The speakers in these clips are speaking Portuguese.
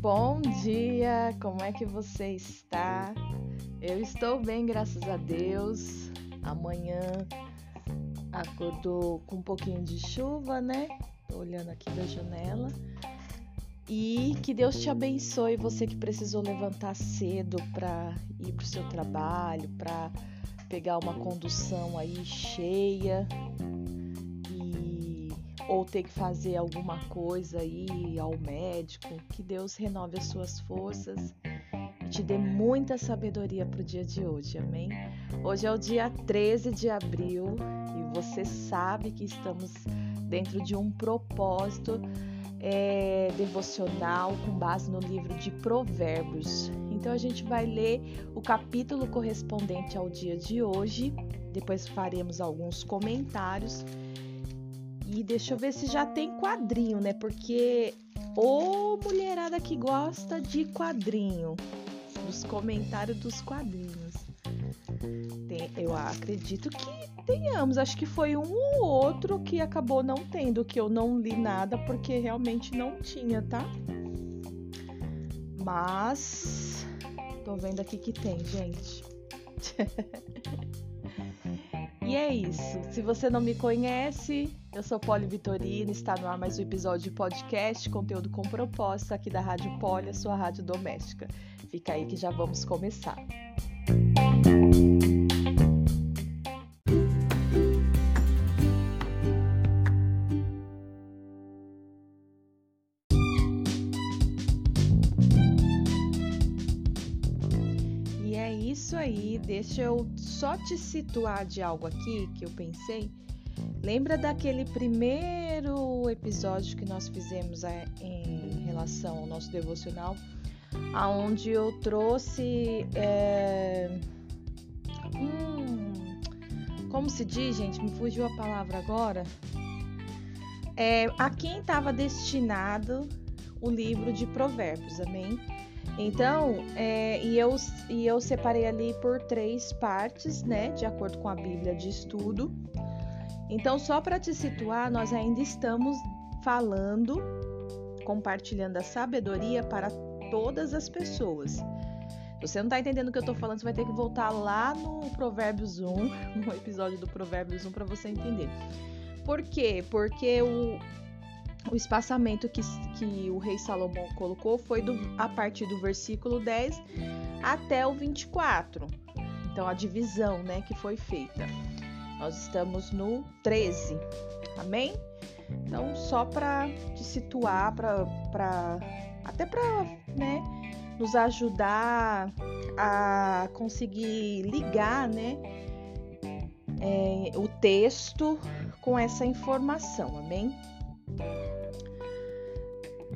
Bom dia, como é que você está? Eu estou bem, graças a Deus. Amanhã acordou com um pouquinho de chuva, né? Tô olhando aqui da janela. E que Deus te abençoe, você que precisou levantar cedo para ir para o seu trabalho, para pegar uma condução aí cheia ou ter que fazer alguma coisa aí ao médico. Que Deus renove as suas forças e te dê muita sabedoria para o dia de hoje, amém? Hoje é o dia 13 de abril e você sabe que estamos dentro de um propósito é, devocional com base no livro de Provérbios. Então a gente vai ler o capítulo correspondente ao dia de hoje, depois faremos alguns comentários. E deixa eu ver se já tem quadrinho, né? Porque ô mulherada que gosta de quadrinho, dos comentários dos quadrinhos. Tem, eu acredito que tenhamos. Acho que foi um ou outro que acabou não tendo, que eu não li nada porque realmente não tinha, tá? Mas tô vendo aqui que tem, gente. e é isso. Se você não me conhece, eu sou Poli Vitorino, está no ar mais um episódio de podcast, conteúdo com propósito aqui da Rádio Poli, a sua rádio doméstica. Fica aí que já vamos começar. Deixa eu só te situar de algo aqui que eu pensei. Lembra daquele primeiro episódio que nós fizemos é, em relação ao nosso devocional, aonde eu trouxe é, hum, como se diz, gente, me fugiu a palavra agora. É, a quem estava destinado o livro de Provérbios, amém? Então, é, e, eu, e eu separei ali por três partes, né, de acordo com a Bíblia de estudo. Então, só para te situar, nós ainda estamos falando, compartilhando a sabedoria para todas as pessoas. Se você não está entendendo o que eu estou falando, você vai ter que voltar lá no Provérbios 1, no episódio do Provérbios 1, para você entender. Por quê? Porque o, o espaçamento que, que o rei Salomão colocou foi do, a partir do versículo 10 até o 24. Então, a divisão né, que foi feita. Nós estamos no 13. Amém? Então, só para te situar, pra, pra, até para né, nos ajudar a conseguir ligar né, é, o texto com essa informação. Amém?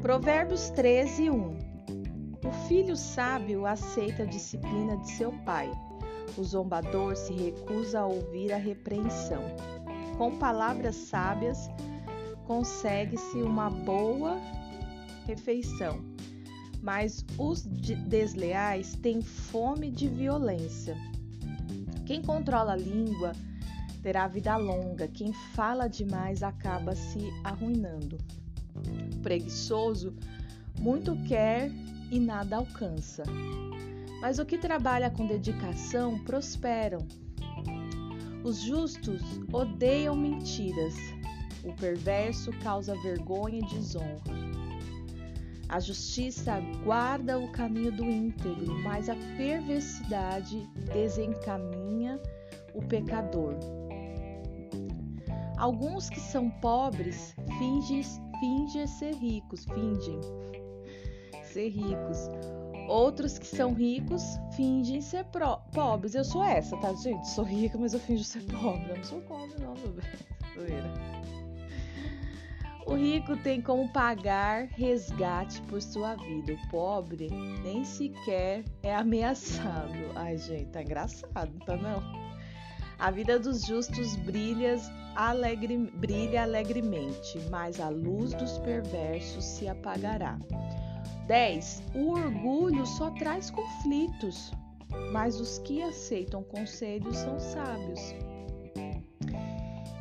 Provérbios 13, 1 O filho sábio aceita a disciplina de seu pai. O zombador se recusa a ouvir a repreensão. Com palavras sábias, consegue-se uma boa refeição. Mas os desleais têm fome de violência. Quem controla a língua terá vida longa, quem fala demais acaba se arruinando preguiçoso muito quer e nada alcança. Mas o que trabalha com dedicação prosperam. Os justos odeiam mentiras, o perverso causa vergonha e desonra. A justiça guarda o caminho do íntegro, mas a perversidade desencaminha o pecador. Alguns que são pobres fingem fingem ser ricos, fingem ser ricos. Outros que são ricos fingem ser pobres. Eu sou essa, tá, gente? Sou rica, mas eu finjo ser pobre. Eu não sou pobre, não, meu bem. O rico tem como pagar resgate por sua vida. O pobre nem sequer é ameaçado. Ai, gente, tá engraçado, tá não? A vida dos justos brilha alegre, brilha alegremente, mas a luz dos perversos se apagará. 10. O orgulho só traz conflitos, mas os que aceitam conselhos são sábios.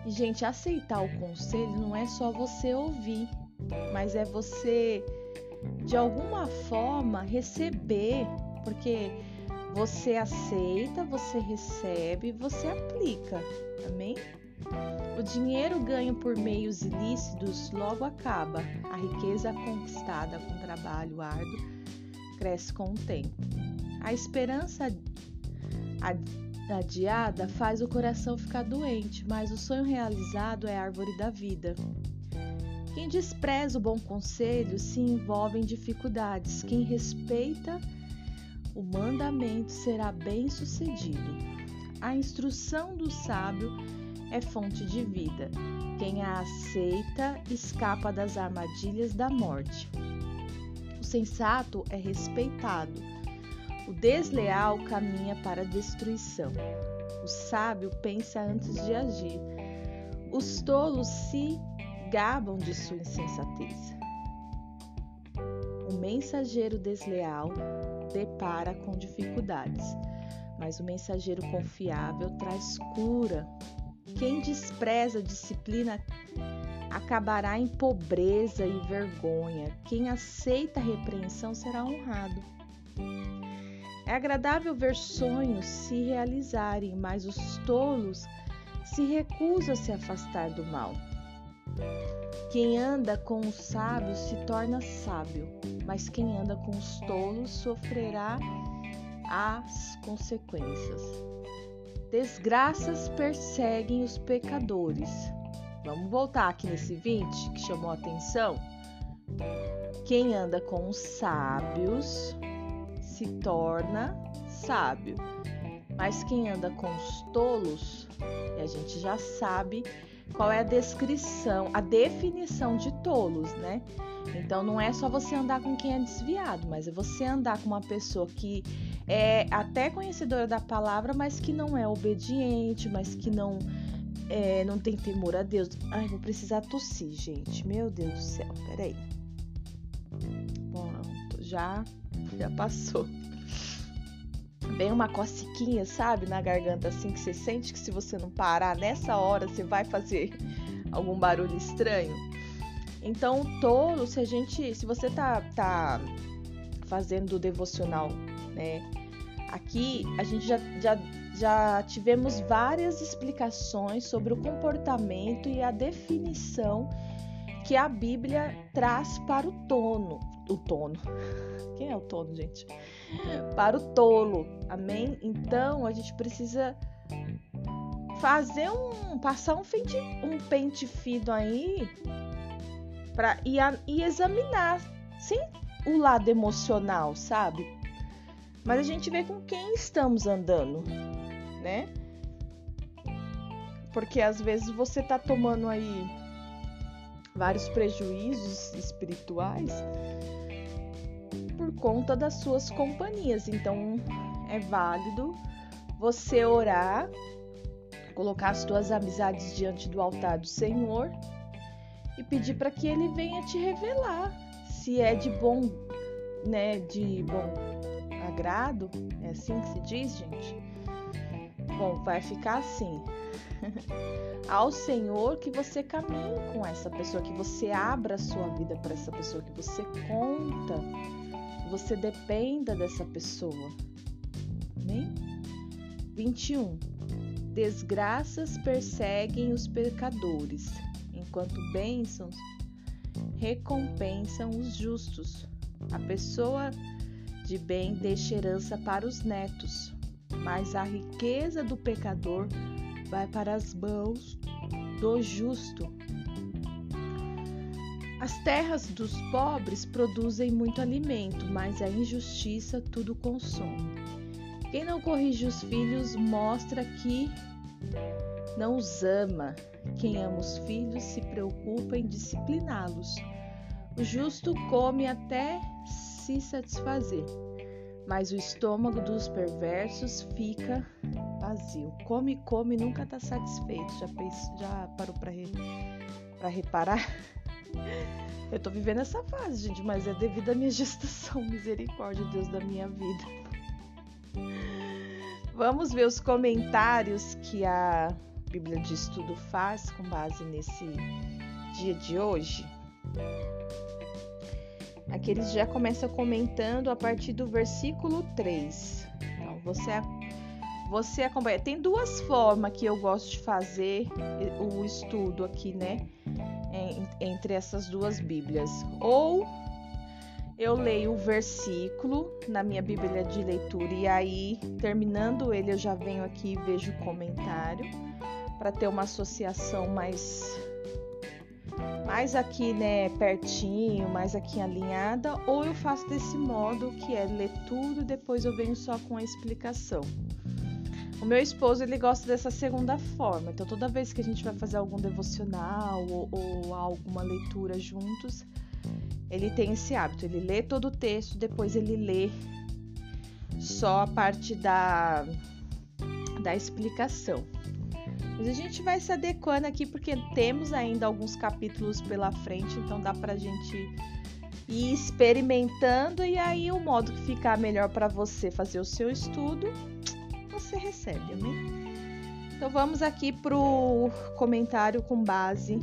Gente, aceitar o conselho não é só você ouvir, mas é você, de alguma forma, receber, porque você aceita, você recebe, você aplica. Amém? O dinheiro ganho por meios ilícitos logo acaba. A riqueza conquistada com trabalho árduo cresce com o tempo. A esperança adiada faz o coração ficar doente, mas o sonho realizado é a árvore da vida. Quem despreza o bom conselho se envolve em dificuldades. Quem respeita o mandamento será bem-sucedido. A instrução do sábio é fonte de vida. Quem a aceita escapa das armadilhas da morte. O sensato é respeitado. O desleal caminha para a destruição. O sábio pensa antes de agir. Os tolos se gabam de sua insensatez. O mensageiro desleal depara com dificuldades, mas o mensageiro confiável traz cura quem despreza a disciplina acabará em pobreza e vergonha. Quem aceita a repreensão será honrado. É agradável ver sonhos se realizarem, mas os tolos se recusam a se afastar do mal. Quem anda com os sábios se torna sábio, mas quem anda com os tolos sofrerá as consequências. Desgraças perseguem os pecadores. Vamos voltar aqui nesse 20 que chamou a atenção. Quem anda com os sábios se torna sábio, mas quem anda com os tolos, e a gente já sabe qual é a descrição, a definição de tolos, né? Então não é só você andar com quem é desviado, mas é você andar com uma pessoa que é até conhecedora da palavra, mas que não é obediente, mas que não é, não tem temor a Deus. Ai, vou precisar tossir, gente. Meu Deus do céu, peraí. Pronto, já, já passou. Vem uma cociquinha, sabe, na garganta, assim, que você sente que se você não parar nessa hora, você vai fazer algum barulho estranho. Então, tolo, se a gente, se você tá, tá fazendo o devocional né? Aqui a gente já, já, já tivemos várias explicações sobre o comportamento e a definição que a Bíblia traz para o tono. O tono. Quem é o tono, gente? Para o tolo. Amém? Então a gente precisa fazer um. passar um pente, um pente fino aí para e, e examinar sem o lado emocional, sabe? mas a gente vê com quem estamos andando, né? Porque às vezes você tá tomando aí vários prejuízos espirituais por conta das suas companhias. Então é válido você orar, colocar as suas amizades diante do altar do Senhor e pedir para que ele venha te revelar se é de bom, né, de bom agrado, é assim que se diz, gente? Bom, vai ficar assim. Ao Senhor que você caminhe com essa pessoa, que você abra a sua vida para essa pessoa, que você conta, você dependa dessa pessoa. Amém? 21. Desgraças perseguem os pecadores, enquanto bênçãos recompensam os justos. A pessoa de bem deixa herança para os netos, mas a riqueza do pecador vai para as mãos do justo. As terras dos pobres produzem muito alimento, mas a injustiça tudo consome. Quem não corrige os filhos mostra que não os ama. Quem ama os filhos se preocupa em discipliná-los. O justo come até se satisfazer, mas o estômago dos perversos fica vazio. Come, come, nunca está satisfeito. Já, já parou para re, reparar? Eu tô vivendo essa fase, gente, mas é devido à minha gestação. Misericórdia, Deus da minha vida. Vamos ver os comentários que a Bíblia de Estudo faz com base nesse dia de hoje? Aqui eles já começam comentando a partir do versículo 3. Então, você, você acompanha. Tem duas formas que eu gosto de fazer o estudo aqui, né? Entre essas duas Bíblias. Ou eu leio o versículo na minha Bíblia de leitura e aí, terminando ele, eu já venho aqui e vejo o comentário para ter uma associação mais mais aqui, né, pertinho, mais aqui alinhada, ou eu faço desse modo que é ler tudo e depois eu venho só com a explicação. O meu esposo ele gosta dessa segunda forma, então toda vez que a gente vai fazer algum devocional ou, ou alguma leitura juntos, ele tem esse hábito, ele lê todo o texto, depois ele lê só a parte da, da explicação. Mas a gente vai se adequando aqui porque temos ainda alguns capítulos pela frente, então dá pra gente ir experimentando e aí o modo que ficar melhor para você fazer o seu estudo, você recebe, amém? Então vamos aqui pro comentário com base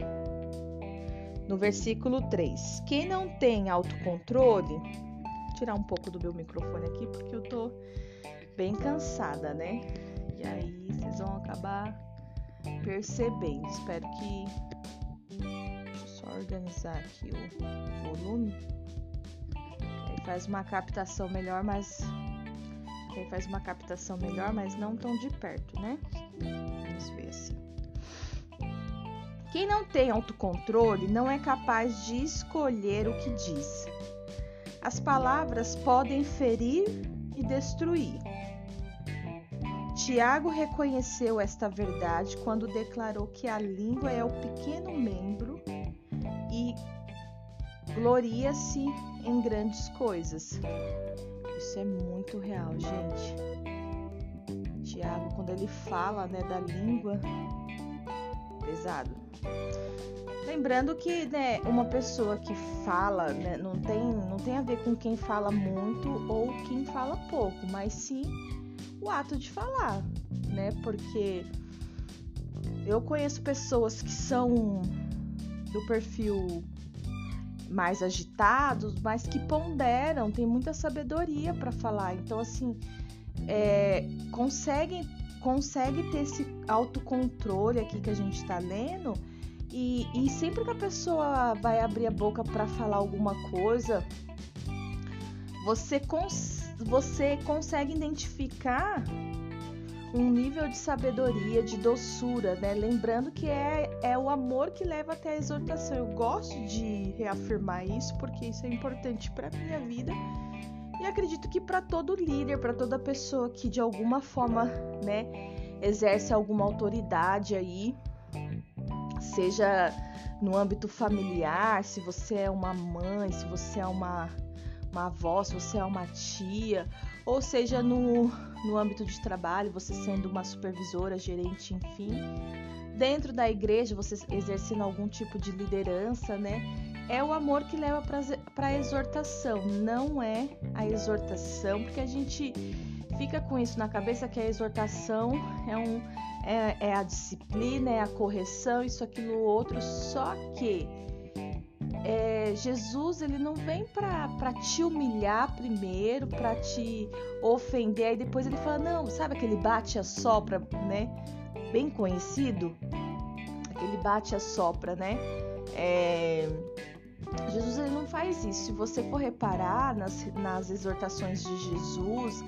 no versículo 3. Quem não tem autocontrole, vou tirar um pouco do meu microfone aqui porque eu tô bem cansada, né? E aí vocês vão acabar percebendo. Espero que. Deixa eu só organizar aqui o volume. Aí faz uma captação melhor, mas. Aí faz uma captação melhor, mas não tão de perto, né? Vamos ver assim. Quem não tem autocontrole não é capaz de escolher o que diz. As palavras podem ferir e destruir Tiago reconheceu esta verdade quando declarou que a língua é o pequeno membro e gloria-se em grandes coisas. Isso é muito real, gente. Tiago, quando ele fala né, da língua, pesado. Lembrando que né, uma pessoa que fala né, não, tem, não tem a ver com quem fala muito ou quem fala pouco, mas sim o ato de falar, né? Porque eu conheço pessoas que são do perfil mais agitados, mas que ponderam, tem muita sabedoria para falar. Então, assim, é, consegue ter esse autocontrole aqui que a gente está lendo. E, e, sempre que a pessoa vai abrir a boca para falar alguma coisa, você consegue você consegue identificar um nível de sabedoria, de doçura, né? Lembrando que é, é o amor que leva até a exortação. Eu gosto de reafirmar isso porque isso é importante para minha vida e acredito que para todo líder, para toda pessoa que de alguma forma, né, exerce alguma autoridade aí, seja no âmbito familiar, se você é uma mãe, se você é uma uma avó, se você é uma tia, ou seja, no, no âmbito de trabalho, você sendo uma supervisora, gerente, enfim. Dentro da igreja, você exercendo algum tipo de liderança, né? É o amor que leva para a exortação, não é a exortação, porque a gente fica com isso na cabeça que a exortação é, um, é, é a disciplina, é a correção, isso, aquilo, outro, só que é, Jesus ele não vem para te humilhar primeiro, para te ofender, aí depois ele fala, não, sabe aquele bate a sopra, né? Bem conhecido, aquele bate a sopra, né? É, Jesus ele não faz isso. Se você for reparar nas, nas exortações de Jesus,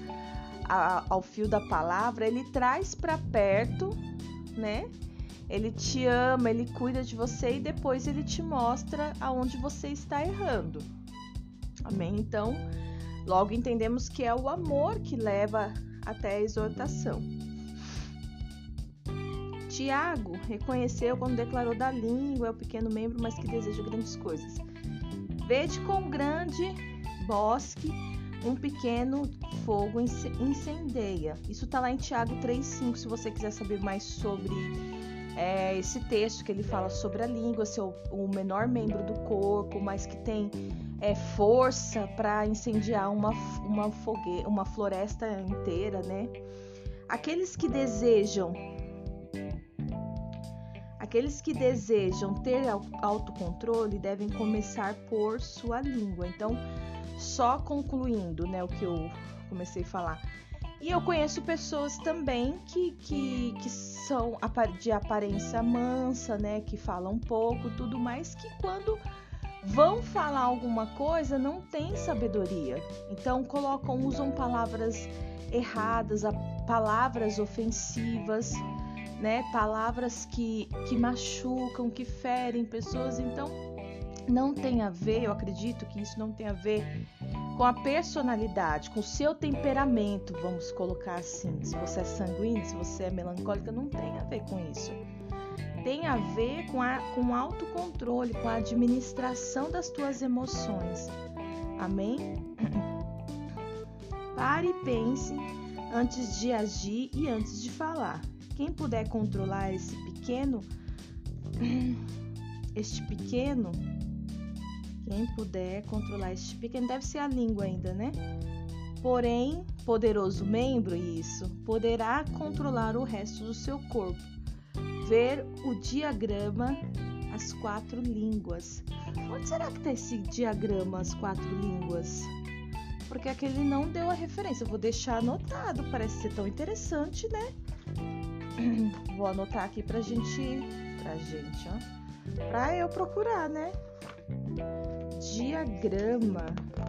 a, ao fio da palavra, ele traz para perto, né? Ele te ama, ele cuida de você e depois ele te mostra aonde você está errando. Amém? Então, logo entendemos que é o amor que leva até a exortação. Tiago reconheceu quando declarou da língua é o pequeno membro, mas que deseja grandes coisas. Vede com grande bosque um pequeno fogo incendeia. Isso está lá em Tiago 3,5, se você quiser saber mais sobre é, esse texto que ele fala sobre a língua ser o, o menor membro do corpo, mas que tem é, força para incendiar uma, uma, fogue, uma floresta inteira, né? Aqueles que desejam Aqueles que desejam ter autocontrole devem começar por sua língua. Então, só concluindo, né, o que eu comecei a falar. E eu conheço pessoas também que, que, que são de aparência mansa, né, que falam pouco, tudo mais, que quando vão falar alguma coisa não tem sabedoria. Então colocam, usam palavras erradas, palavras ofensivas, né? Palavras que, que machucam, que ferem pessoas. Então não tem a ver, eu acredito que isso não tem a ver com a personalidade, com o seu temperamento, vamos colocar assim. Se você é sanguíneo, se você é melancólica, não tem a ver com isso tem a ver com, a, com autocontrole, com a administração das tuas emoções. Amém? Pare e pense antes de agir e antes de falar. Quem puder controlar esse pequeno, este pequeno, quem puder controlar este pequeno, deve ser a língua ainda, né? Porém, poderoso membro, isso, poderá controlar o resto do seu corpo ver o diagrama As Quatro Línguas. Onde será que está esse diagrama As Quatro Línguas? Porque aquele não deu a referência. Eu vou deixar anotado, parece ser tão interessante, né? Vou anotar aqui pra gente, pra gente, ó. Pra eu procurar, né? Diagrama.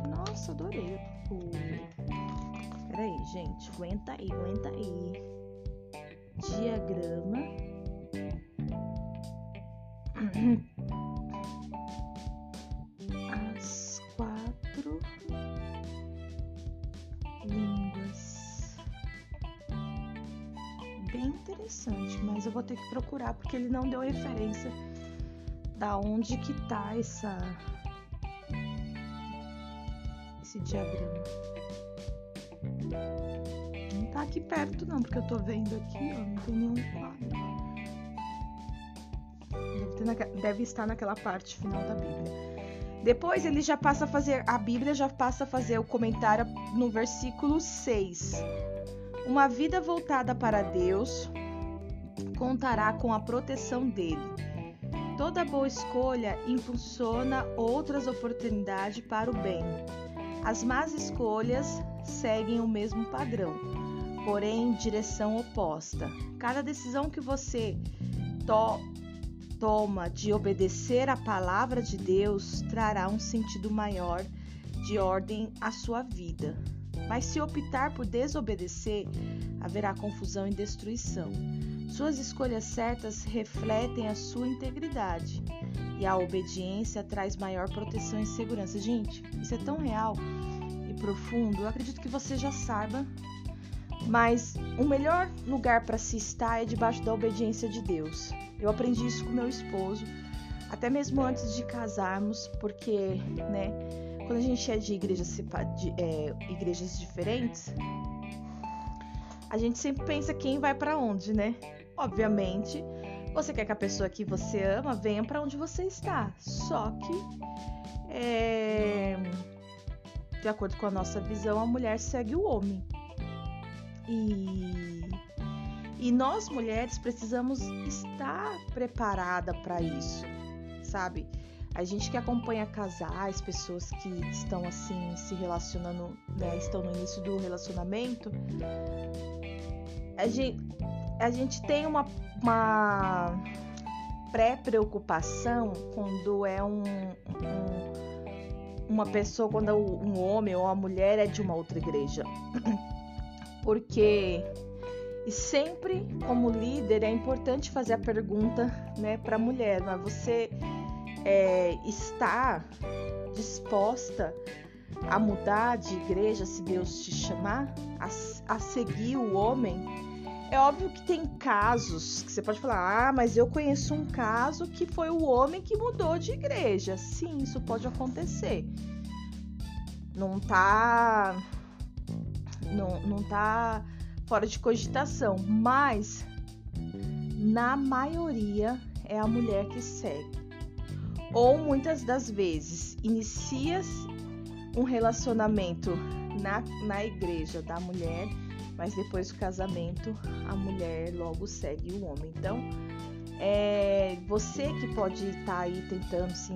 Nossa, adorei. Peraí, gente, aguenta aí, aguenta aí. Diagrama as quatro línguas. Bem interessante, mas eu vou ter que procurar porque ele não deu referência da onde que tá essa esse diagrama. Não tá aqui perto não, porque eu tô vendo aqui, ó, não tem nenhum quadro deve estar naquela parte final da Bíblia. Depois ele já passa a fazer, a Bíblia já passa a fazer o comentário no versículo 6. Uma vida voltada para Deus contará com a proteção dele. Toda boa escolha impulsiona outras oportunidades para o bem. As más escolhas seguem o mesmo padrão, porém em direção oposta. Cada decisão que você to toma de obedecer à palavra de Deus trará um sentido maior de ordem à sua vida. Mas se optar por desobedecer, haverá confusão e destruição. Suas escolhas certas refletem a sua integridade e a obediência traz maior proteção e segurança. Gente, isso é tão real e profundo. Eu acredito que você já saiba, mas o melhor lugar para se estar é debaixo da obediência de Deus. Eu aprendi isso com meu esposo, até mesmo antes de casarmos, porque, né, quando a gente é de igrejas, de, é, igrejas diferentes, a gente sempre pensa quem vai para onde, né? Obviamente, você quer que a pessoa que você ama venha para onde você está. Só que, é, de acordo com a nossa visão, a mulher segue o homem. E e nós mulheres precisamos estar preparada para isso, sabe? A gente que acompanha casais, pessoas que estão assim se relacionando, né, estão no início do relacionamento, a gente, a gente tem uma, uma pré-preocupação quando é um, um, uma pessoa, quando um homem ou uma mulher é de uma outra igreja. Porque e sempre, como líder, é importante fazer a pergunta né, para a mulher: mas você é, está disposta a mudar de igreja se Deus te chamar? A, a seguir o homem? É óbvio que tem casos que você pode falar: ah, mas eu conheço um caso que foi o homem que mudou de igreja. Sim, isso pode acontecer. Não tá. Não, não tá fora de cogitação, mas na maioria é a mulher que segue. Ou muitas das vezes inicia um relacionamento na, na igreja da mulher, mas depois do casamento a mulher logo segue o homem. Então É você que pode estar tá aí tentando se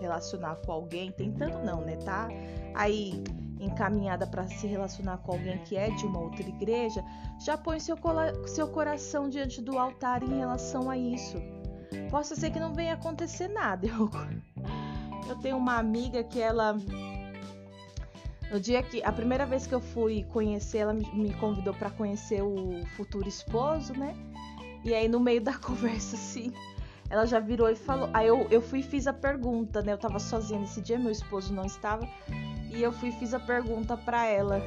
relacionar com alguém, tentando não, né? Tá aí encaminhada para se relacionar com alguém que é de uma outra igreja, já põe seu, seu coração diante do altar em relação a isso. Possa ser que não venha acontecer nada. Eu, eu tenho uma amiga que ela no dia que a primeira vez que eu fui conhecer, ela me convidou para conhecer o futuro esposo, né? E aí no meio da conversa assim, ela já virou e falou. Aí eu, eu fui e fiz a pergunta, né? Eu tava sozinha nesse dia, meu esposo não estava. E eu fui e fiz a pergunta para ela.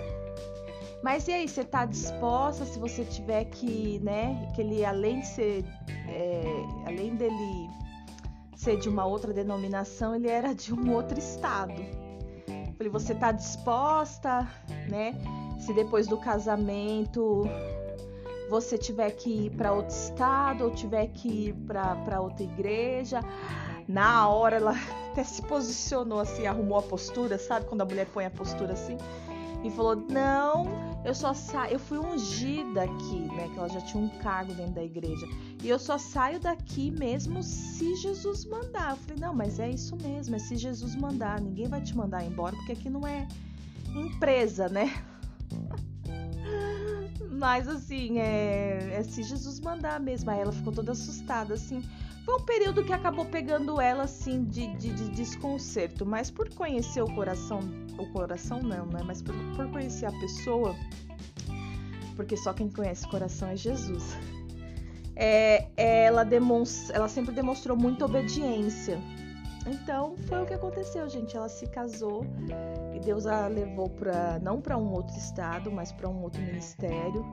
Mas e aí, você tá disposta se você tiver que, né? Que ele, além de ser. É, além dele ser de uma outra denominação, ele era de um outro estado. Falei, você tá disposta, né? Se depois do casamento você tiver que ir para outro estado ou tiver que ir para outra igreja, na hora ela até se posicionou assim, arrumou a postura, sabe? Quando a mulher põe a postura assim. E falou: Não, eu só saio. Eu fui ungida aqui, né? Que ela já tinha um cargo dentro da igreja. E eu só saio daqui mesmo se Jesus mandar. Eu falei: Não, mas é isso mesmo, é se Jesus mandar. Ninguém vai te mandar embora, porque aqui não é empresa, né? Mas assim, é, é se Jesus mandar mesmo. Aí ela ficou toda assustada, assim. Foi um período que acabou pegando ela assim de, de, de desconcerto, mas por conhecer o coração, o coração não, né? Mas por, por conhecer a pessoa, porque só quem conhece o coração é Jesus. É, ela, demonstra, ela sempre demonstrou muita obediência. Então foi o que aconteceu, gente. Ela se casou e Deus a levou para não para um outro estado, mas para um outro ministério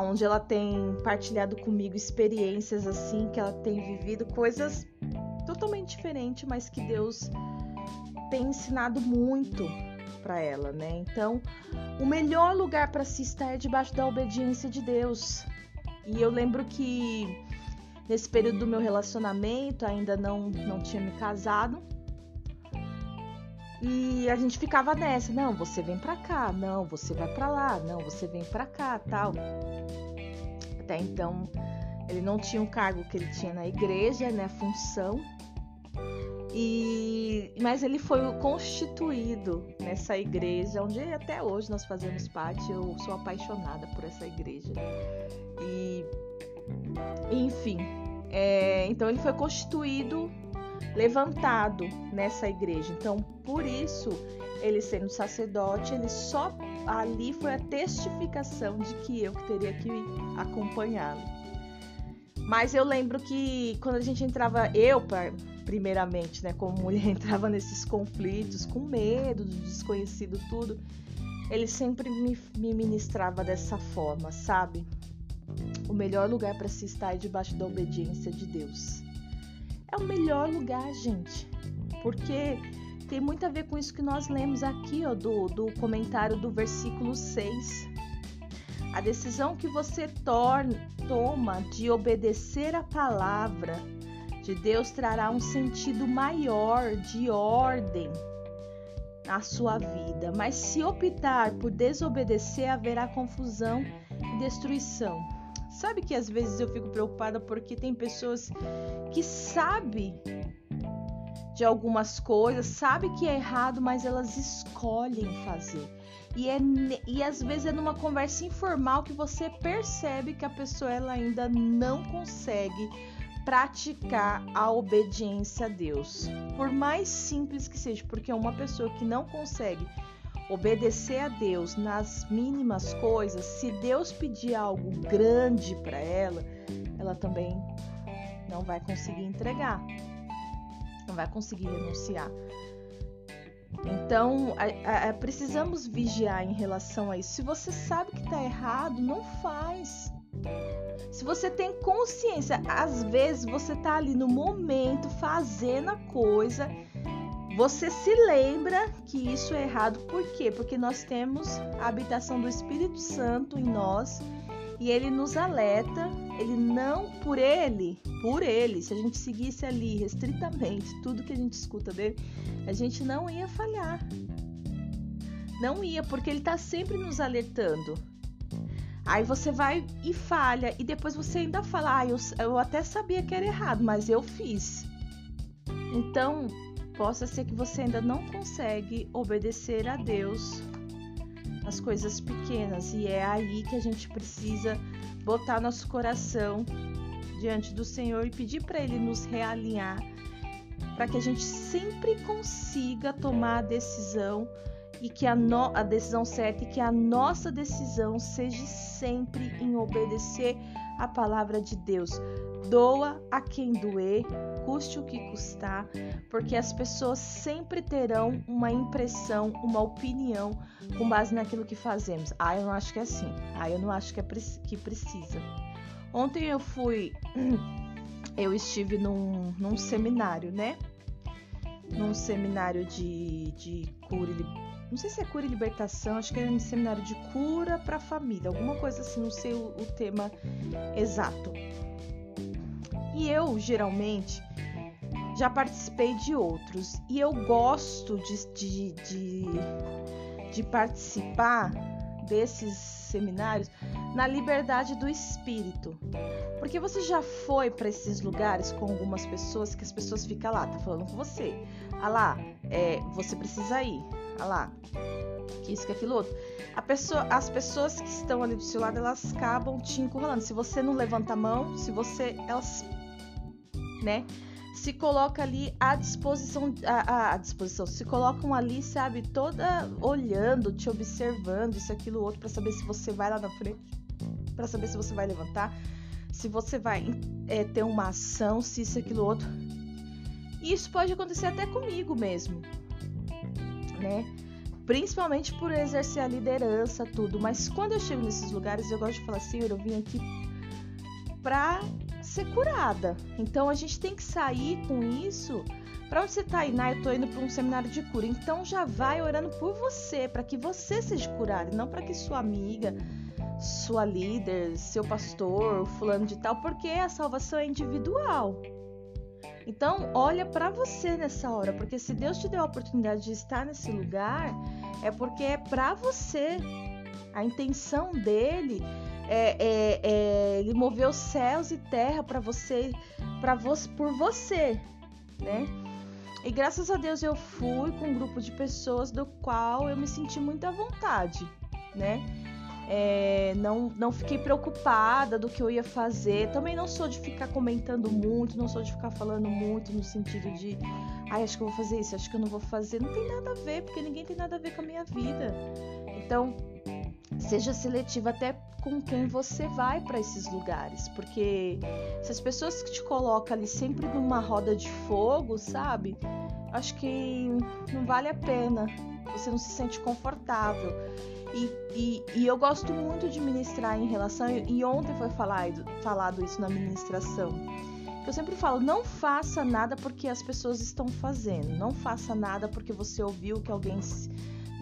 onde ela tem partilhado comigo experiências assim, que ela tem vivido coisas totalmente diferentes, mas que Deus tem ensinado muito para ela, né? Então, o melhor lugar para se estar é debaixo da obediência de Deus. E eu lembro que nesse período do meu relacionamento, ainda não não tinha me casado, e a gente ficava nessa, não, você vem pra cá, não, você vai pra lá, não, você vem pra cá, tal. Até então, ele não tinha o cargo que ele tinha na igreja, né, função. E mas ele foi constituído nessa igreja, onde até hoje nós fazemos parte. Eu sou apaixonada por essa igreja. E enfim, é, então ele foi constituído levantado nessa igreja. Então, por isso, ele sendo sacerdote, ele só ali foi a testificação de que eu que teria que acompanhá-lo. Mas eu lembro que quando a gente entrava, eu primeiramente, né, como mulher, entrava nesses conflitos com medo do desconhecido, tudo, ele sempre me, me ministrava dessa forma, sabe? O melhor lugar para se estar é debaixo da obediência de Deus é o melhor lugar, gente. Porque tem muito a ver com isso que nós lemos aqui, ó, do, do comentário do versículo 6. A decisão que você torna, toma de obedecer a palavra de Deus trará um sentido maior de ordem na sua vida. Mas se optar por desobedecer, haverá confusão e destruição. Sabe que às vezes eu fico preocupada porque tem pessoas que sabem de algumas coisas, sabe que é errado, mas elas escolhem fazer. E, é, e às vezes é numa conversa informal que você percebe que a pessoa ela ainda não consegue praticar a obediência a Deus. Por mais simples que seja, porque uma pessoa que não consegue obedecer a Deus nas mínimas coisas, se Deus pedir algo grande para ela, ela também não vai conseguir entregar, não vai conseguir renunciar. Então, a, a, precisamos vigiar em relação a isso. Se você sabe que está errado, não faz. Se você tem consciência, às vezes você está ali no momento fazendo a coisa você se lembra que isso é errado, por quê? Porque nós temos a habitação do Espírito Santo em nós e ele nos alerta, ele não por ele, por ele, se a gente seguisse ali restritamente tudo que a gente escuta dele, a gente não ia falhar. Não ia, porque ele está sempre nos alertando. Aí você vai e falha, e depois você ainda fala: Ah, eu, eu até sabia que era errado, mas eu fiz. Então, possa ser que você ainda não consegue obedecer a Deus nas coisas pequenas, e é aí que a gente precisa botar nosso coração diante do Senhor e pedir para Ele nos realinhar, para que a gente sempre consiga tomar a decisão e que a, no, a decisão certa e que a nossa decisão seja sempre em obedecer a palavra de Deus. Doa a quem doer, custe o que custar, porque as pessoas sempre terão uma impressão, uma opinião com base naquilo que fazemos. Ah, eu não acho que é assim. Ah, eu não acho que, é, que precisa. Ontem eu fui. Eu estive num, num seminário, né? Num seminário de, de cura e não sei se é cura e libertação, acho que é um seminário de cura para a família, alguma coisa assim, não sei o, o, tema exato. E eu, geralmente, já participei de outros e eu gosto de, de, de, de participar desses seminários na liberdade do espírito. Porque você já foi para esses lugares com algumas pessoas que as pessoas ficam lá, tá falando com você. Ah lá, é, você precisa ir ah lá, que isso, que aquilo outro. Pessoa, as pessoas que estão ali do seu lado, elas acabam te encurralando. Se você não levanta a mão, se você, elas, né, se coloca ali à disposição, à, à disposição, se colocam ali, sabe, toda olhando, te observando, isso, aquilo, outro, para saber se você vai lá na frente, para saber se você vai levantar, se você vai é, ter uma ação, se isso, aquilo, outro. E isso pode acontecer até comigo mesmo, né? Principalmente por exercer a liderança, tudo. Mas quando eu chego nesses lugares, eu gosto de falar, Senhor, eu vim aqui pra ser curada. Então a gente tem que sair com isso. Para onde você tá indo? Ah, eu tô indo para um seminário de cura. Então já vai orando por você, para que você seja curado, não para que sua amiga, sua líder, seu pastor, fulano de tal, porque a salvação é individual. Então, olha para você nessa hora, porque se Deus te deu a oportunidade de estar nesse lugar, é porque é para você. A intenção dele é, é, é ele moveu céus e terra para você, para você, por você, né? E graças a Deus eu fui com um grupo de pessoas do qual eu me senti muito à vontade, né? É, não, não fiquei preocupada do que eu ia fazer. Também não sou de ficar comentando muito, não sou de ficar falando muito no sentido de, ai, acho que eu vou fazer isso, acho que eu não vou fazer. Não tem nada a ver, porque ninguém tem nada a ver com a minha vida. Então, seja seletiva até com quem você vai para esses lugares, porque se as pessoas que te colocam ali sempre numa roda de fogo, sabe? Acho que não vale a pena. Você não se sente confortável. E, e, e, eu gosto muito de ministrar em relação. E ontem foi falado, falado isso na ministração. Eu sempre falo: não faça nada porque as pessoas estão fazendo. Não faça nada porque você ouviu que alguém.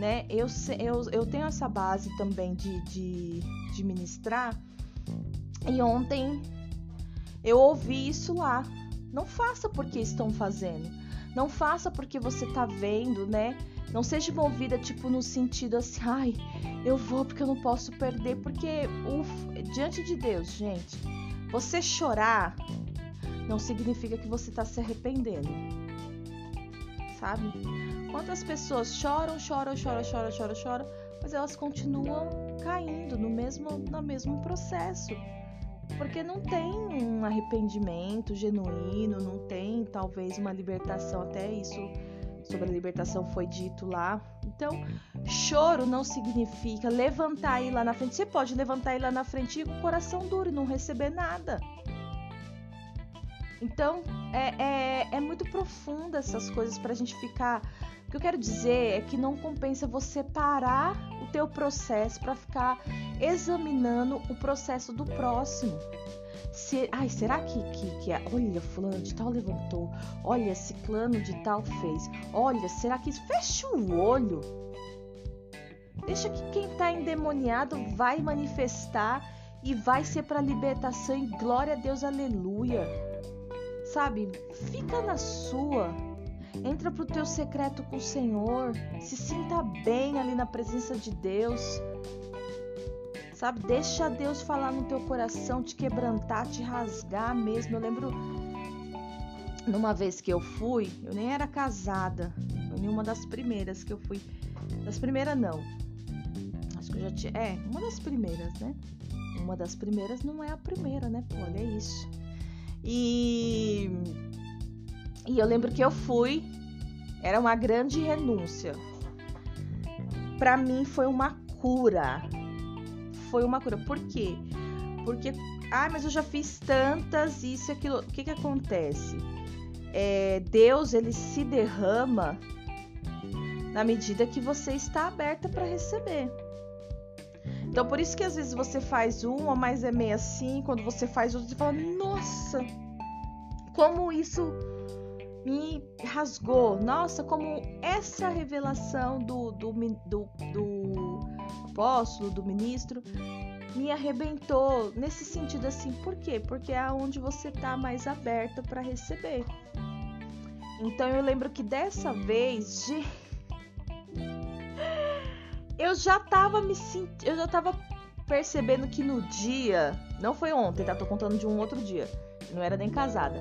Né? Eu, eu, eu tenho essa base também de, de, de ministrar. E ontem eu ouvi isso lá. Não faça porque estão fazendo. Não faça porque você tá vendo, né? Não seja movida, tipo, no sentido assim, ai, eu vou porque eu não posso perder. Porque uf, diante de Deus, gente, você chorar não significa que você está se arrependendo. Sabe? Quantas pessoas choram, choram, choram, choram, choram, choram, mas elas continuam caindo no mesmo, no mesmo processo. Porque não tem um arrependimento genuíno, não tem talvez uma libertação, até isso sobre a libertação foi dito lá. Então, choro não significa levantar e ir lá na frente. Você pode levantar e ir lá na frente com o coração duro e não receber nada. Então, é, é, é muito profunda essas coisas para a gente ficar. O que eu quero dizer é que não compensa você parar o teu processo para ficar examinando o processo do próximo. Se, ai, será que, que, que olha, fulano de tal levantou, olha, ciclano de tal fez, olha, será que fecha o olho? Deixa que quem está endemoniado vai manifestar e vai ser para libertação e glória a Deus, aleluia. Sabe? Fica na sua. Entra pro teu secreto com o Senhor, se sinta bem ali na presença de Deus sabe? Deixa Deus falar no teu coração, te quebrantar, te rasgar mesmo. Eu lembro numa vez que eu fui, eu nem era casada, foi uma das primeiras que eu fui. Das primeiras não. Acho que eu já tinha. É, uma das primeiras, né? Uma das primeiras não é a primeira, né? Pô, olha isso. E. E eu lembro que eu fui, era uma grande renúncia. Para mim foi uma cura. Foi uma cura. Por quê? Porque, ah, mas eu já fiz tantas, isso e aquilo. O que que acontece? É, Deus, ele se derrama na medida que você está aberta para receber. Então, por isso que às vezes você faz uma, mas é meio assim. Quando você faz outra, você fala: Nossa, como isso me rasgou. Nossa, como essa revelação do, do, do, do apóstolo, do ministro, me arrebentou. Nesse sentido, assim, por quê? Porque é onde você está mais aberta para receber. Então, eu lembro que dessa vez, gente eu já tava me sentindo. Eu já tava percebendo que no dia. Não foi ontem, tá? Tô contando de um outro dia. Não era nem casada.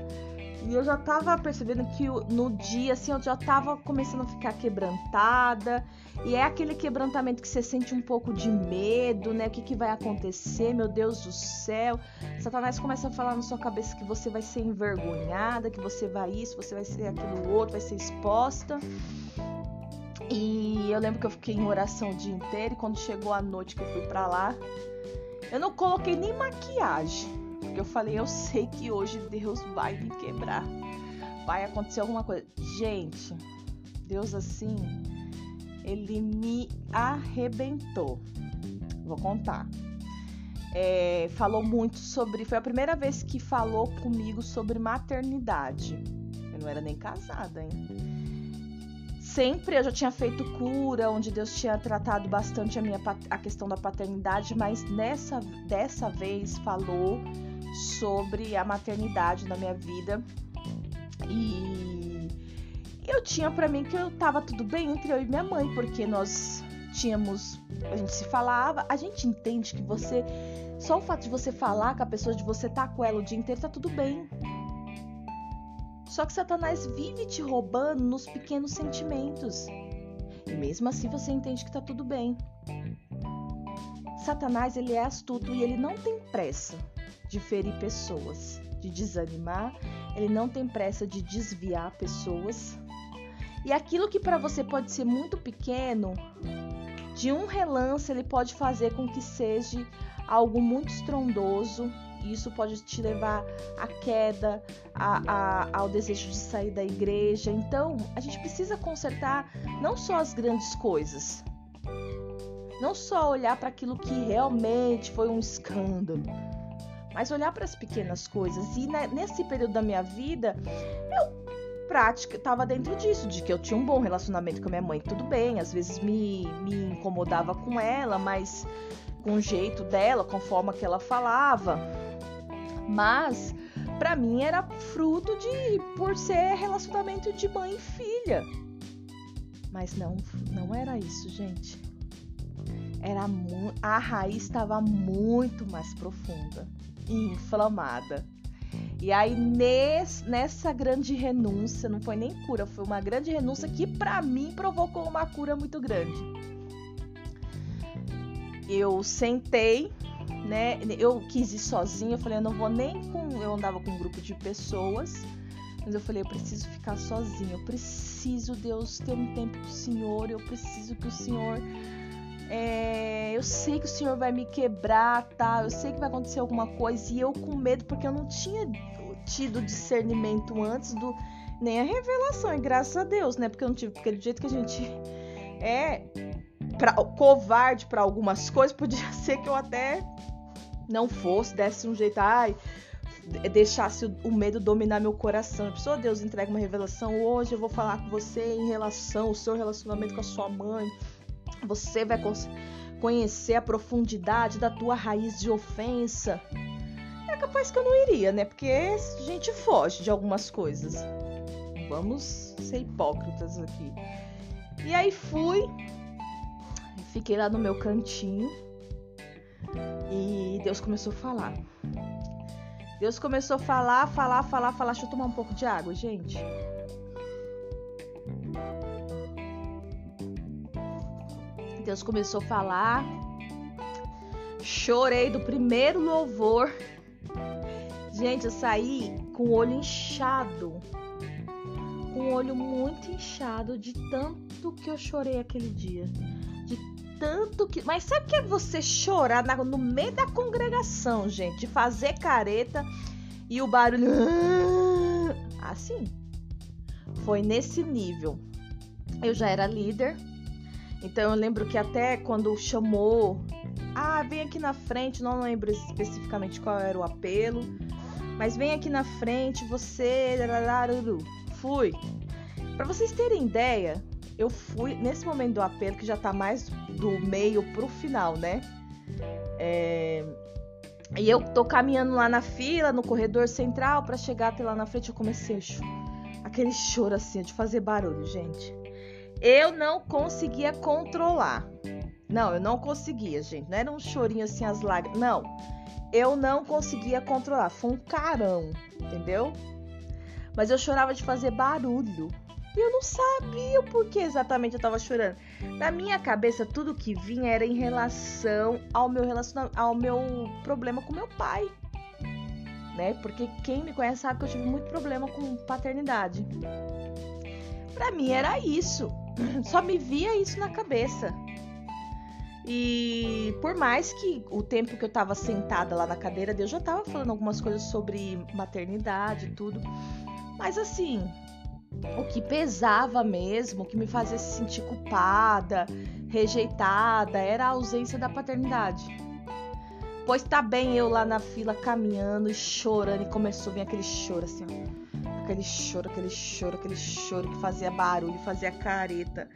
E eu já tava percebendo que no dia, assim, eu já tava começando a ficar quebrantada. E é aquele quebrantamento que você sente um pouco de medo, né? O que, que vai acontecer? Meu Deus do céu. Satanás começa a falar na sua cabeça que você vai ser envergonhada, que você vai isso, você vai ser aquilo outro, vai ser exposta. E eu lembro que eu fiquei em oração o dia inteiro e quando chegou a noite que eu fui para lá, eu não coloquei nem maquiagem, porque eu falei, eu sei que hoje Deus vai me quebrar. Vai acontecer alguma coisa. Gente, Deus assim, ele me arrebentou. Vou contar. É, falou muito sobre. Foi a primeira vez que falou comigo sobre maternidade. Eu não era nem casada, hein? Sempre eu já tinha feito cura, onde Deus tinha tratado bastante a minha a questão da paternidade, mas nessa dessa vez falou sobre a maternidade na minha vida. E eu tinha para mim que eu tava tudo bem entre eu e minha mãe, porque nós tínhamos, a gente se falava, a gente entende que você só o fato de você falar com a pessoa, de você estar tá com ela o dia inteiro, tá tudo bem. Só que Satanás vive te roubando nos pequenos sentimentos. E mesmo assim você entende que tá tudo bem. Satanás, ele é astuto e ele não tem pressa de ferir pessoas, de desanimar, ele não tem pressa de desviar pessoas. E aquilo que para você pode ser muito pequeno, de um relance ele pode fazer com que seja algo muito estrondoso, isso pode te levar à queda, a, a, ao desejo de sair da igreja. Então, a gente precisa consertar não só as grandes coisas, não só olhar para aquilo que realmente foi um escândalo, mas olhar para as pequenas coisas. E nesse período da minha vida, eu prática estava dentro disso, de que eu tinha um bom relacionamento com a minha mãe, tudo bem, às vezes me, me incomodava com ela, mas com o jeito dela, com a forma que ela falava. Mas para mim era fruto de por ser relacionamento de mãe e filha. Mas não, não era isso, gente. Era a raiz estava muito mais profunda e inflamada. E aí nesse, nessa grande renúncia, não foi nem cura, foi uma grande renúncia que para mim provocou uma cura muito grande. Eu sentei né? Eu quis ir sozinha, eu falei, eu não vou nem com. Eu andava com um grupo de pessoas, mas eu falei, eu preciso ficar sozinha, eu preciso, Deus, ter um tempo com o Senhor, eu preciso que o Senhor. É, eu sei que o Senhor vai me quebrar, tá? Eu sei que vai acontecer alguma coisa e eu com medo porque eu não tinha tido discernimento antes do nem a revelação, e graças a Deus, né? Porque eu não tive, porque do jeito que a gente é pra, covarde para algumas coisas, podia ser que eu até não fosse, desse um jeito, ai, deixasse o medo dominar meu coração. Pessoa, Deus entrega uma revelação. Hoje eu vou falar com você em relação ao seu relacionamento com a sua mãe. Você vai conhecer a profundidade da tua raiz de ofensa. É capaz que eu não iria, né? Porque a gente foge de algumas coisas. Vamos ser hipócritas aqui. E aí fui, fiquei lá no meu cantinho E Deus começou a falar. Deus começou a falar, falar, falar, falar. Deixa eu tomar um pouco de água, gente. Deus começou a falar. Chorei do primeiro louvor. Gente, eu saí com o olho inchado. Com o olho muito inchado de tanto que eu chorei aquele dia. Tanto que. Mas sabe o que é você chorar no meio da congregação, gente? De fazer careta e o barulho. Assim. Foi nesse nível. Eu já era líder. Então eu lembro que até quando chamou. Ah, vem aqui na frente, não lembro especificamente qual era o apelo. Mas vem aqui na frente, você. Fui. Para vocês terem ideia, eu fui nesse momento do apelo que já tá mais do meio pro final, né? É... E eu tô caminhando lá na fila, no corredor central, para chegar até lá na frente, eu comecei a. Aquele choro assim, de fazer barulho, gente. Eu não conseguia controlar. Não, eu não conseguia, gente. Não era um chorinho assim, as lágrimas. Não. Eu não conseguia controlar. Foi um carão, entendeu? Mas eu chorava de fazer barulho. E eu não sabia o porquê exatamente eu tava chorando. Na minha cabeça, tudo que vinha era em relação ao meu ao meu problema com meu pai. Né? Porque quem me conhece sabe que eu tive muito problema com paternidade. Para mim era isso. Só me via isso na cabeça. E por mais que o tempo que eu tava sentada lá na cadeira, Deus já tava falando algumas coisas sobre maternidade e tudo. Mas assim, o que pesava mesmo, o que me fazia se sentir culpada, rejeitada, era a ausência da paternidade. Pois tá bem eu lá na fila caminhando e chorando, e começou a vir aquele choro assim, ó. Aquele choro, aquele choro, aquele choro que fazia barulho, fazia careta.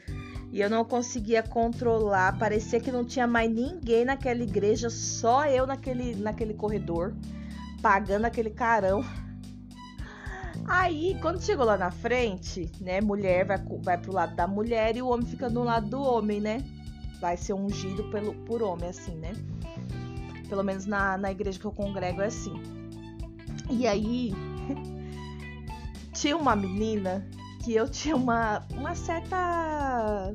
E eu não conseguia controlar, parecia que não tinha mais ninguém naquela igreja, só eu naquele, naquele corredor, pagando aquele carão. Aí, quando chegou lá na frente, né, mulher vai, vai pro lado da mulher e o homem fica do lado do homem, né? Vai ser ungido pelo, por homem, assim, né? Pelo menos na, na igreja que eu congrego é assim. E aí, tinha uma menina que eu tinha uma, uma certa.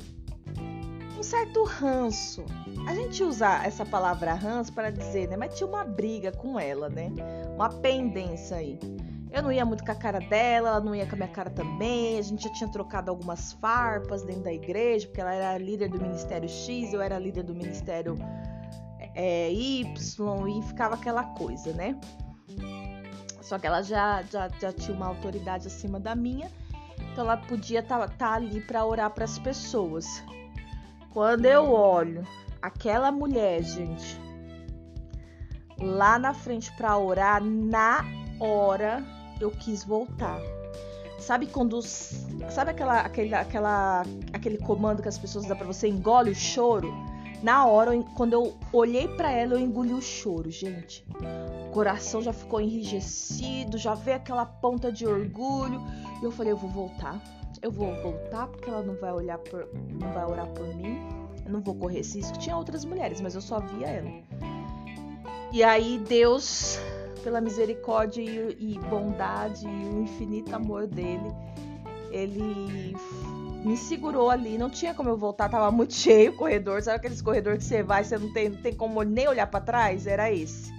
um certo ranço. A gente usa essa palavra ranço para dizer, né? Mas tinha uma briga com ela, né? Uma pendência aí. Eu não ia muito com a cara dela, ela não ia com a minha cara também. A gente já tinha trocado algumas farpas dentro da igreja, porque ela era líder do ministério X, eu era líder do ministério é, Y, e ficava aquela coisa, né? Só que ela já, já, já tinha uma autoridade acima da minha, então ela podia estar tá, tá ali para orar para as pessoas. Quando eu olho aquela mulher, gente, lá na frente para orar, na hora eu quis voltar. Sabe quando. Sabe aquela, aquele, aquela, aquele comando que as pessoas dão pra você? Engole o choro? Na hora, quando eu olhei para ela, eu engoli o choro, gente. O coração já ficou enrijecido, já veio aquela ponta de orgulho. E eu falei, eu vou voltar. Eu vou voltar porque ela não vai olhar por, não vai orar por mim. Eu não vou correr esse risco. Tinha outras mulheres, mas eu só via ela. E aí Deus pela misericórdia e, bondade e o infinito amor dele, ele me segurou ali, não tinha como eu voltar, tava muito cheio o corredor, sabe aqueles corredores que você vai, você não tem, não tem como nem olhar para trás? Era esse.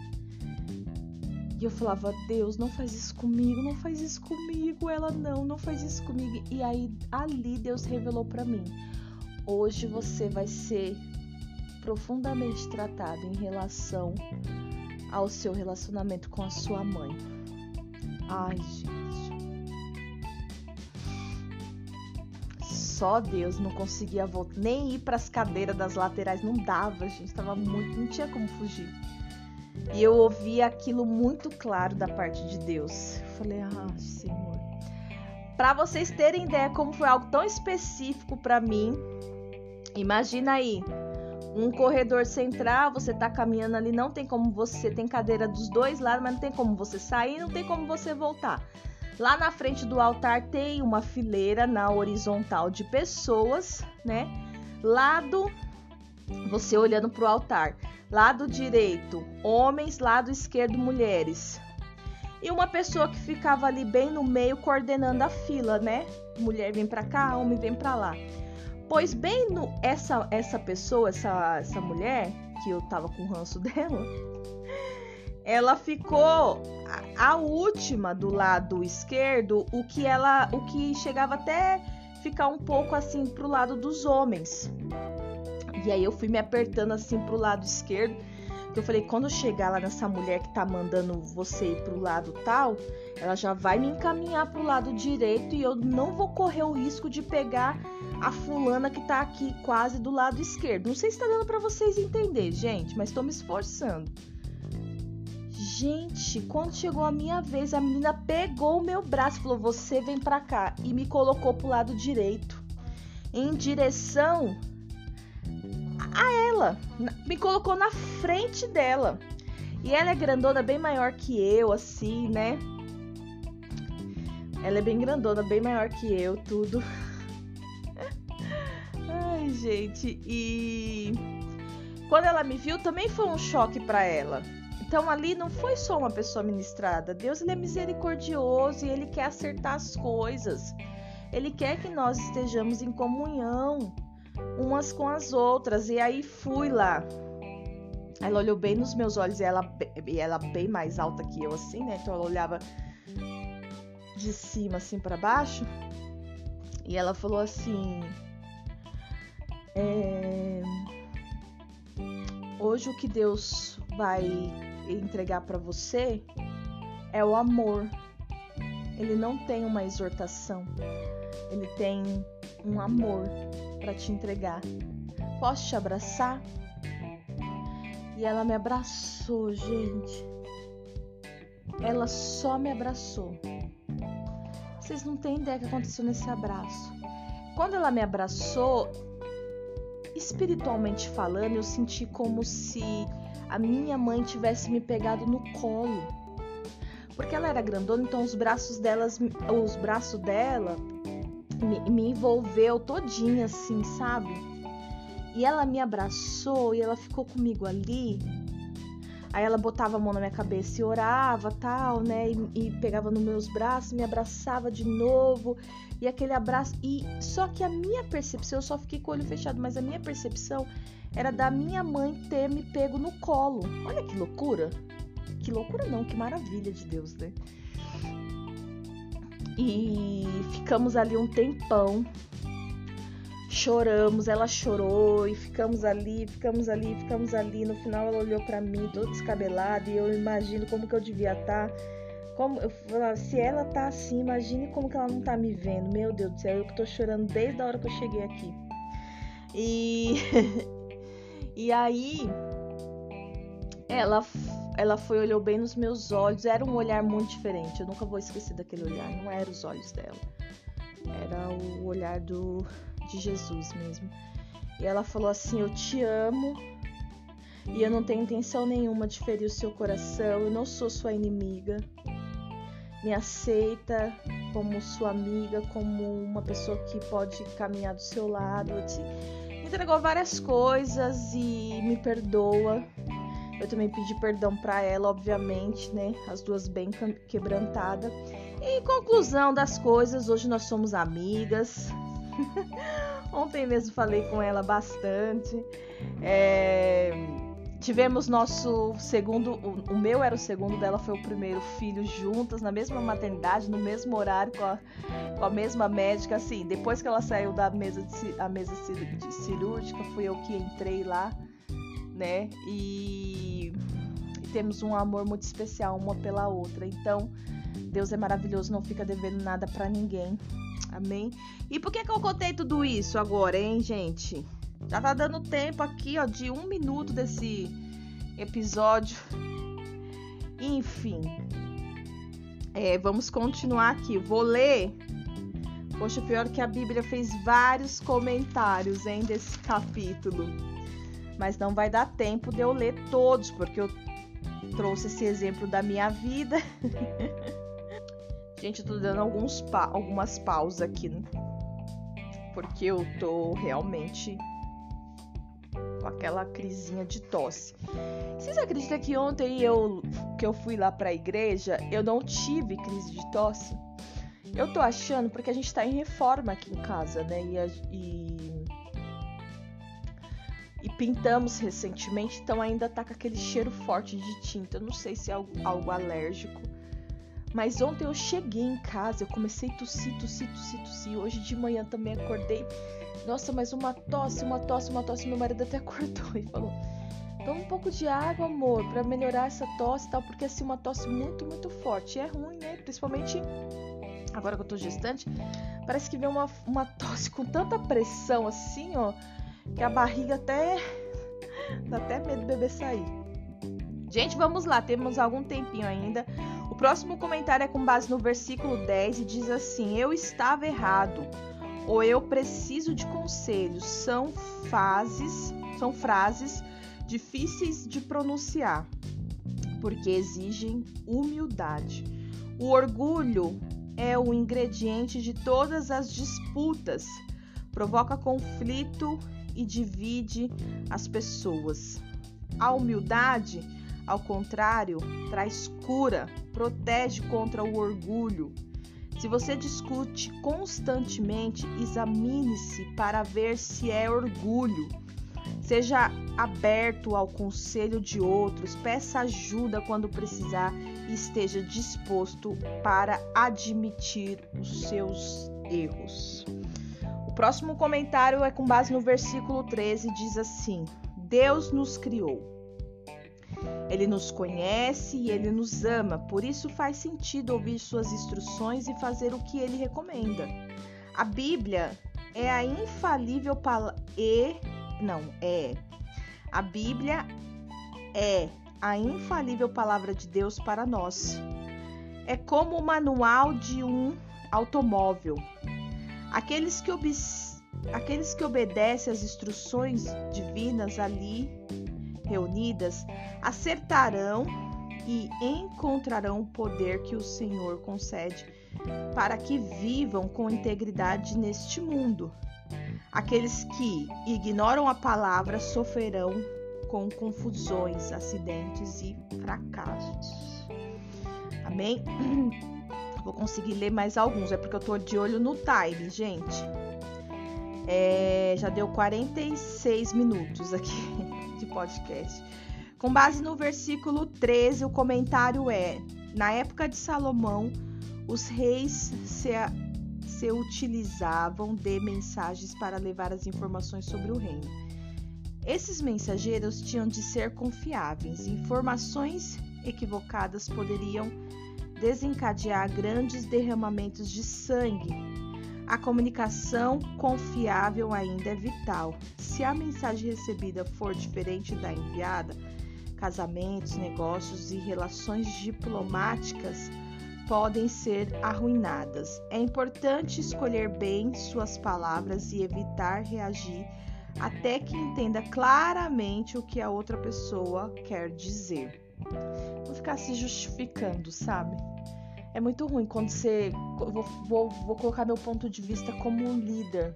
E eu falava, Deus, não faz isso comigo, não faz isso comigo. Ela, não, não faz isso comigo. E aí, ali, Deus revelou para mim: hoje você vai ser profundamente tratado em relação ao seu relacionamento com a sua mãe. Ai, gente. Só Deus não conseguia voltar, nem ir para as cadeiras das laterais, não dava, gente, tava muito, não tinha como fugir. E eu ouvi aquilo muito claro da parte de Deus. Eu falei: "Ah, Senhor". Para vocês terem ideia como foi algo tão específico para mim, imagina aí, um corredor central, você tá caminhando ali, não tem como você, tem cadeira dos dois lados, mas não tem como você sair, não tem como você voltar. Lá na frente do altar tem uma fileira na horizontal de pessoas, né? Lado Você olhando para o altar. Lado direito, homens, lado esquerdo, mulheres. E uma pessoa que ficava ali bem no meio coordenando a fila, né? Mulher vem para cá, homem vem para lá. Pois bem no essa essa pessoa, essa essa mulher que eu tava com ranço dela, ela ficou a, a, última do lado esquerdo, o que ela, o que chegava até ficar um pouco assim pro lado dos homens. E aí eu fui me apertando assim pro lado esquerdo. Que eu falei, quando eu chegar lá nessa mulher que tá mandando você ir pro lado tal, ela já vai me encaminhar pro lado direito e eu não vou correr o risco de pegar a fulana que tá aqui quase do lado esquerdo. Não sei se tá dando para vocês entender, gente, mas tô me esforçando. Gente, quando chegou a minha vez, a menina pegou o meu braço e falou: Você vem pra cá. E me colocou pro lado direito, em direção a ela. Me colocou na frente dela. E ela é grandona, bem maior que eu, assim, né? Ela é bem grandona, bem maior que eu, tudo. Ai, gente. E quando ela me viu, também foi um choque para ela então ali não foi só uma pessoa ministrada. Deus ele é misericordioso e ele quer acertar as coisas. Ele quer que nós estejamos em comunhão umas com as outras. E aí fui lá. Ela olhou bem nos meus olhos e ela, e ela bem mais alta que eu assim, né? Então ela olhava de cima assim para baixo. E ela falou assim: é... Hoje o que Deus vai entregar para você é o amor. Ele não tem uma exortação, ele tem um amor para te entregar. Posso te abraçar? E ela me abraçou, gente. Ela só me abraçou. Vocês não têm ideia do que aconteceu nesse abraço. Quando ela me abraçou, espiritualmente falando, eu senti como se a minha mãe tivesse me pegado no colo. Porque ela era grandona, então os braços delas, os braços dela me, me envolveu todinha assim, sabe? E ela me abraçou e ela ficou comigo ali. Aí ela botava a mão na minha cabeça e orava, tal, né? E, e, pegava nos meus braços, me abraçava de novo. E aquele abraço. E só que a minha percepção, eu só fiquei com o olho fechado, mas a minha percepção era da minha mãe ter me pego no colo. Olha que loucura! Que loucura não, que maravilha de Deus, né? E ficamos ali um tempão. Choramos, ela chorou e ficamos ali, ficamos ali, ficamos ali. No final ela olhou para mim toda descabelada e eu imagino como que eu devia estar. Tá. Como se ela tá assim, imagine como que ela não tá me vendo. Meu Deus do céu, eu que tô chorando desde a hora que eu cheguei aqui. E E aí ela ela foi olhou bem nos meus olhos, era um olhar muito diferente. Eu nunca vou esquecer daquele olhar, não eram os olhos dela. Era o olhar do de Jesus mesmo. E ela falou assim: "Eu te amo e eu não tenho intenção nenhuma de ferir o seu coração. Eu não sou sua inimiga. Me aceita como sua amiga, como uma pessoa que pode caminhar do seu lado. Entregou várias coisas e me perdoa. Eu também pedi perdão para ela, obviamente, né? As duas bem quebrantadas. Em conclusão das coisas, hoje nós somos amigas. Ontem mesmo falei com ela bastante. É Tivemos nosso segundo, o, meu era o segundo, dela foi o primeiro filho juntas, na mesma maternidade, no mesmo horário, com a, com a mesma médica. Assim, depois que ela saiu da mesa, de, a mesa cirúrgica, fui eu que entrei lá, né? E, temos um amor muito especial uma pela outra. Então, Deus é maravilhoso, não fica devendo nada para ninguém. Amém? E por que, que eu contei tudo isso agora, hein, gente? Já tá dando tempo aqui, ó, de um minuto desse episódio. Enfim. É, vamos continuar aqui. Vou ler. Poxa, pior que a Bíblia fez vários comentários, hein, desse capítulo. Mas não vai dar tempo de eu ler todos, porque eu trouxe esse exemplo da minha vida. Gente, eu tô dando alguns pa algumas pausas aqui, né? Porque eu tô realmente com aquela crisinha de tosse. Vocês acreditam que ontem eu que eu fui lá para a igreja, eu não tive crise de tosse? Eu tô achando porque a gente tá em reforma aqui em casa, né? E, e, e pintamos recentemente, então ainda tá com aquele cheiro forte de tinta. Eu não sei se é algo, algo alérgico. Mas ontem eu cheguei em casa, eu comecei a tossir, tossir, tossir, tossir. Hoje de manhã também acordei. Nossa, mas uma tosse, uma tosse, uma tosse. Meu marido até acordou e falou: Toma um pouco de água, amor, para melhorar essa tosse e tal, porque assim, uma tosse muito, muito forte. É ruim, né? Principalmente agora que eu tô gestante, parece que vem uma, uma tosse com tanta pressão assim, ó, que a barriga até. dá até medo do bebê sair. Gente, vamos lá, temos algum tempinho ainda. O próximo comentário é com base no versículo 10 e diz assim: Eu estava errado, ou eu preciso de conselhos. São fases, são frases difíceis de pronunciar, porque exigem humildade. O orgulho é o ingrediente de todas as disputas, provoca conflito e divide as pessoas. A humildade, ao contrário, traz cura, protege contra o orgulho. Se você discute constantemente, examine-se para ver se é orgulho. Seja aberto ao conselho de outros, peça ajuda quando precisar e esteja disposto para admitir os seus erros. Próximo comentário é com base no versículo 13, diz assim: Deus nos criou. Ele nos conhece e ele nos ama, por isso faz sentido ouvir suas instruções e fazer o que ele recomenda. A Bíblia é a infalível palavra e não é. A Bíblia é a infalível palavra de Deus para nós. É como o manual de um automóvel. Aqueles que, ob... Aqueles que obedecem às instruções divinas ali reunidas acertarão e encontrarão o poder que o Senhor concede para que vivam com integridade neste mundo. Aqueles que ignoram a palavra sofrerão com confusões, acidentes e fracassos. Amém? Vou conseguir ler mais alguns, é porque eu tô de olho no time, gente. É, já deu 46 minutos aqui de podcast. Com base no versículo 13, o comentário é: Na época de Salomão, os reis se, se utilizavam de mensagens para levar as informações sobre o reino. Esses mensageiros tinham de ser confiáveis. Informações equivocadas poderiam desencadear grandes derramamentos de sangue. A comunicação confiável ainda é vital. Se a mensagem recebida for diferente da enviada, casamentos, negócios e relações diplomáticas podem ser arruinadas. É importante escolher bem suas palavras e evitar reagir até que entenda claramente o que a outra pessoa quer dizer. Não ficar se justificando, sabe? É muito ruim quando você. Vou, vou, vou colocar meu ponto de vista como um líder.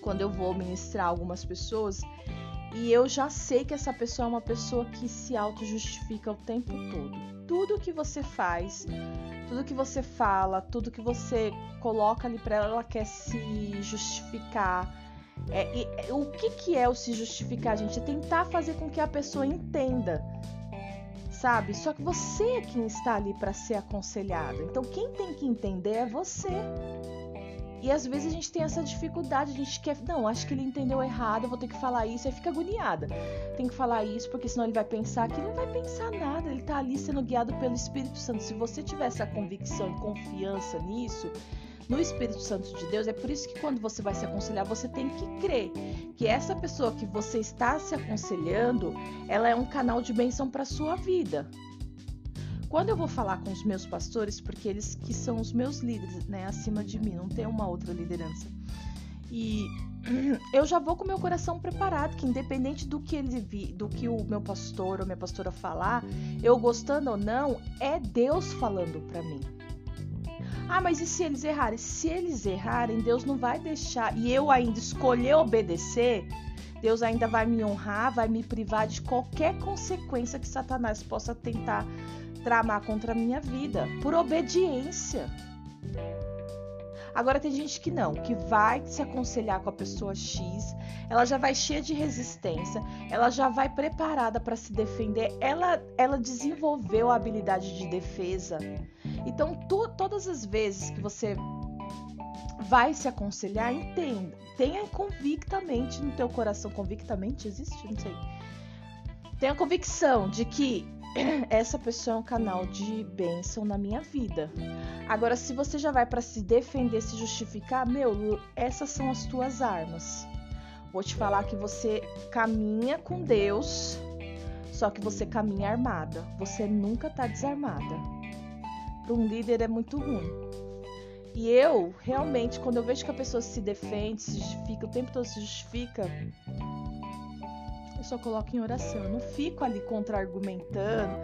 Quando eu vou ministrar algumas pessoas e eu já sei que essa pessoa é uma pessoa que se auto-justifica o tempo todo. Tudo que você faz, tudo que você fala, tudo que você coloca ali para ela, ela quer se justificar é, e, o que, que é o se justificar, gente? É tentar fazer com que a pessoa entenda, sabe? Só que você é quem está ali para ser aconselhado. Então, quem tem que entender é você. E às vezes a gente tem essa dificuldade, a gente quer, não, acho que ele entendeu errado, eu vou ter que falar isso, aí fica agoniada. Tem que falar isso, porque senão ele vai pensar que ele não vai pensar nada, ele tá ali sendo guiado pelo Espírito Santo. Se você tiver essa convicção e confiança nisso, no Espírito Santo de Deus. É por isso que quando você vai se aconselhar, você tem que crer que essa pessoa que você está se aconselhando, ela é um canal de bênção para sua vida. Quando eu vou falar com os meus pastores, porque eles que são os meus líderes, né, acima de mim, não tem uma outra liderança. E eu já vou com meu coração preparado, que independente do que ele vi, do que o meu pastor ou minha pastora falar, eu gostando ou não, é Deus falando para mim. Ah, mas e se eles errarem? Se eles errarem, Deus não vai deixar. E eu ainda escolher obedecer, Deus ainda vai me honrar, vai me privar de qualquer consequência que Satanás possa tentar tramar contra a minha vida, por obediência. Agora tem gente que não, que vai se aconselhar com a pessoa X, ela já vai cheia de resistência, ela já vai preparada para se defender, ela, ela desenvolveu a habilidade de defesa. Então, tu, todas as vezes que você vai se aconselhar, entenda, tenha convictamente no teu coração, convictamente existe, não sei. Tenha convicção de que essa pessoa é um canal de bênção na minha vida. Agora, se você já vai para se defender, se justificar, meu, essas são as tuas armas. Vou te falar que você caminha com Deus, só que você caminha armada. Você nunca tá desarmada. Para um líder é muito ruim. E eu, realmente, quando eu vejo que a pessoa se defende, se justifica, o tempo todo se justifica, eu só coloco em oração. Eu não fico ali contra-argumentando,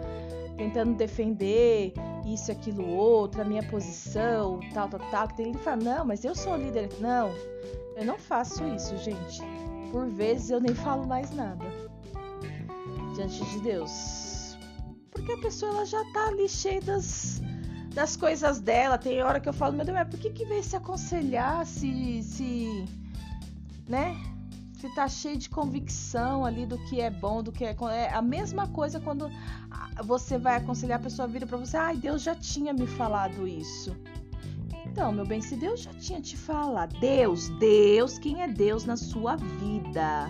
tentando defender isso, aquilo, outro, a minha posição, tal, tal, tal. Que tem ele fala, não, mas eu sou líder. Não, eu não faço isso, gente. Por vezes eu nem falo mais nada diante de Deus. Porque a pessoa ela já tá ali cheia das, das coisas dela. Tem hora que eu falo, meu Deus, mas por que, que veio se aconselhar se. se né? se tá cheio de convicção ali do que é bom, do que é, é a mesma coisa quando você vai aconselhar a pessoa vira para você, ai, Deus já tinha me falado isso. Então, meu bem, se Deus já tinha te falado, Deus, Deus, quem é Deus na sua vida?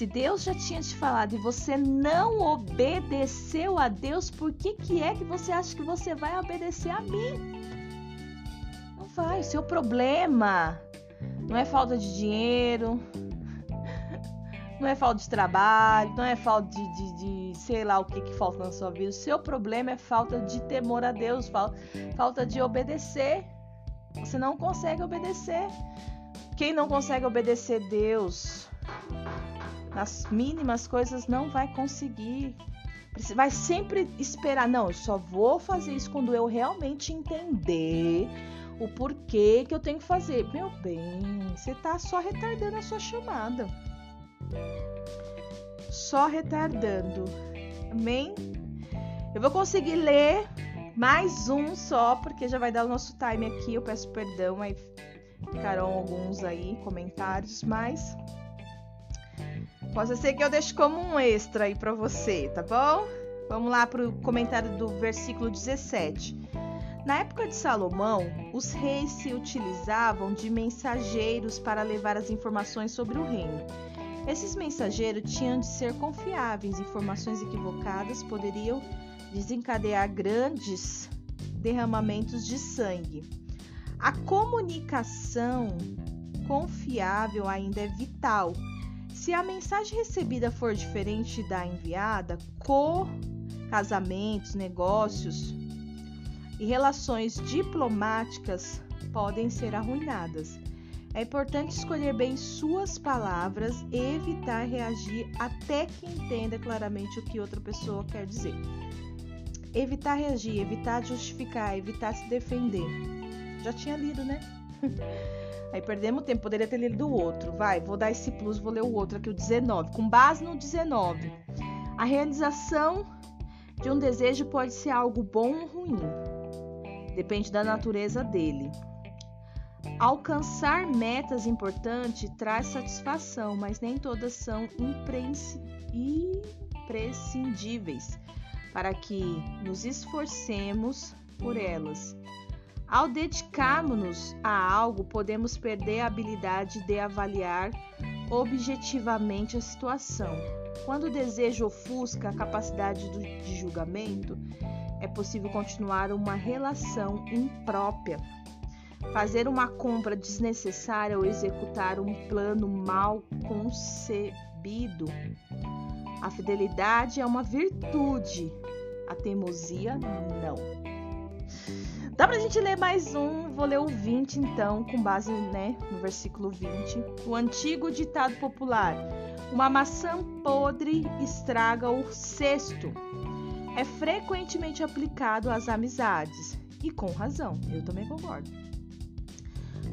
Se Deus já tinha te falado e você não obedeceu a Deus, por que que é que você acha que você vai obedecer a mim? Não vai, o seu problema não é falta de dinheiro, não é falta de trabalho, não é falta de, de, de, sei lá o que, que falta na sua vida. O seu problema é falta de temor a Deus, falta, falta de obedecer. Você não consegue obedecer. Quem não consegue obedecer Deus nas mínimas coisas não vai conseguir. Vai sempre esperar. Não, eu só vou fazer isso quando eu realmente entender o porquê que eu tenho que fazer. Meu bem, você tá só retardando a sua chamada só retardando. Amém? Eu vou conseguir ler mais um só, porque já vai dar o nosso time aqui. Eu peço perdão, aí ficaram alguns aí comentários, mas pode ser que eu deixe como um extra aí para você, tá bom? Vamos lá para o comentário do versículo 17. Na época de Salomão, os reis se utilizavam de mensageiros para levar as informações sobre o reino. Esses mensageiros tinham de ser confiáveis, informações equivocadas poderiam desencadear grandes derramamentos de sangue. A comunicação confiável ainda é vital. Se a mensagem recebida for diferente da enviada, co casamentos, negócios e relações diplomáticas podem ser arruinadas. É importante escolher bem suas palavras e evitar reagir até que entenda claramente o que outra pessoa quer dizer. Evitar reagir, evitar justificar, evitar se defender. Já tinha lido, né? Aí perdemos tempo, poderia ter lido o outro. Vai, vou dar esse plus, vou ler o outro aqui, o 19. Com base no 19. A realização de um desejo pode ser algo bom ou ruim. Depende da natureza dele. Alcançar metas importantes traz satisfação, mas nem todas são imprescindíveis para que nos esforcemos por elas. Ao dedicarmos-nos a algo, podemos perder a habilidade de avaliar objetivamente a situação. Quando o desejo ofusca a capacidade de julgamento, é possível continuar uma relação imprópria fazer uma compra desnecessária ou executar um plano mal concebido. A fidelidade é uma virtude, a teimosia não. Dá pra gente ler mais um, vou ler o 20 então, com base né, no versículo 20. O antigo ditado popular: Uma maçã podre estraga o cesto. É frequentemente aplicado às amizades, e com razão, eu também concordo.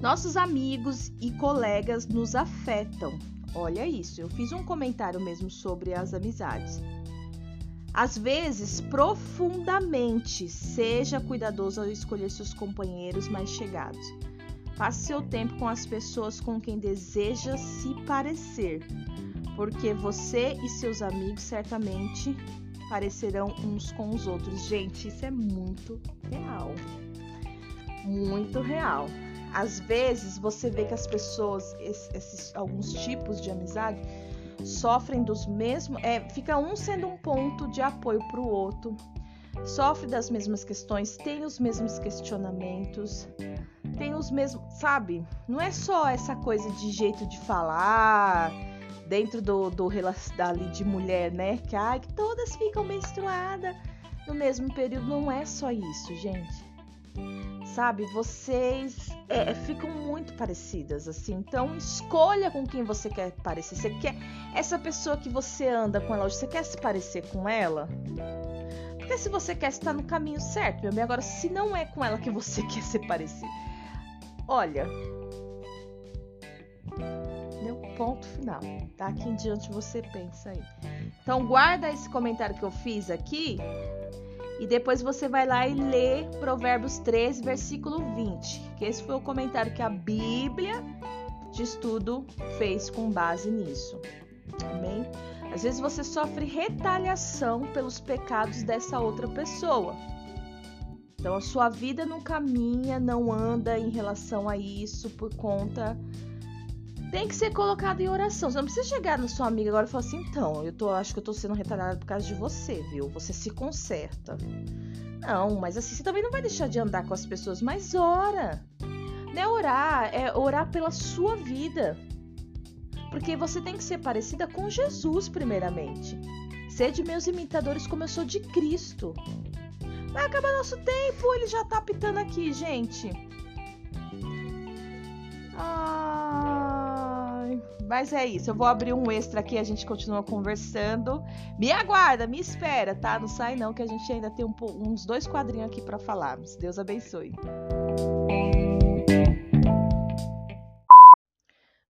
Nossos amigos e colegas nos afetam. Olha isso, eu fiz um comentário mesmo sobre as amizades. Às vezes, profundamente, seja cuidadoso ao escolher seus companheiros mais chegados. Passe seu tempo com as pessoas com quem deseja se parecer, porque você e seus amigos certamente parecerão uns com os outros. Gente, isso é muito real. Muito real. Às vezes você vê que as pessoas, esses, alguns tipos de amizade, sofrem dos mesmos. É, fica um sendo um ponto de apoio para o outro, sofre das mesmas questões, tem os mesmos questionamentos, tem os mesmos. Sabe? Não é só essa coisa de jeito de falar dentro do, do ali de mulher, né? Que, ai, que todas ficam menstruadas no mesmo período. Não é só isso, gente. Sabe? Vocês é, ficam muito parecidas, assim. Então, escolha com quem você quer parecer. Você quer essa pessoa que você anda com ela hoje, você quer se parecer com ela? Porque se você quer estar no caminho certo, meu bem, agora se não é com ela que você quer se parecer, olha, ponto final. Tá? em diante você pensa aí. Então guarda esse comentário que eu fiz aqui e depois você vai lá e lê Provérbios 13, versículo 20, que esse foi o comentário que a Bíblia de estudo fez com base nisso. Amém? Às vezes você sofre retaliação pelos pecados dessa outra pessoa. Então a sua vida não caminha, não anda em relação a isso por conta tem que ser colocado em oração. Você não precisa chegar na sua amiga agora e falar assim, então, eu tô, acho que eu tô sendo retardada por causa de você, viu? Você se conserta. Não, mas assim, você também não vai deixar de andar com as pessoas, mas ora. Não é orar, é orar pela sua vida. Porque você tem que ser parecida com Jesus, primeiramente. Sede meus imitadores como eu sou de Cristo. Vai acabar nosso tempo, ele já tá pitando aqui, gente. Mas é isso, eu vou abrir um extra aqui, a gente continua conversando. Me aguarda, me espera, tá? Não sai não, que a gente ainda tem um, uns dois quadrinhos aqui para falarmos. Deus abençoe.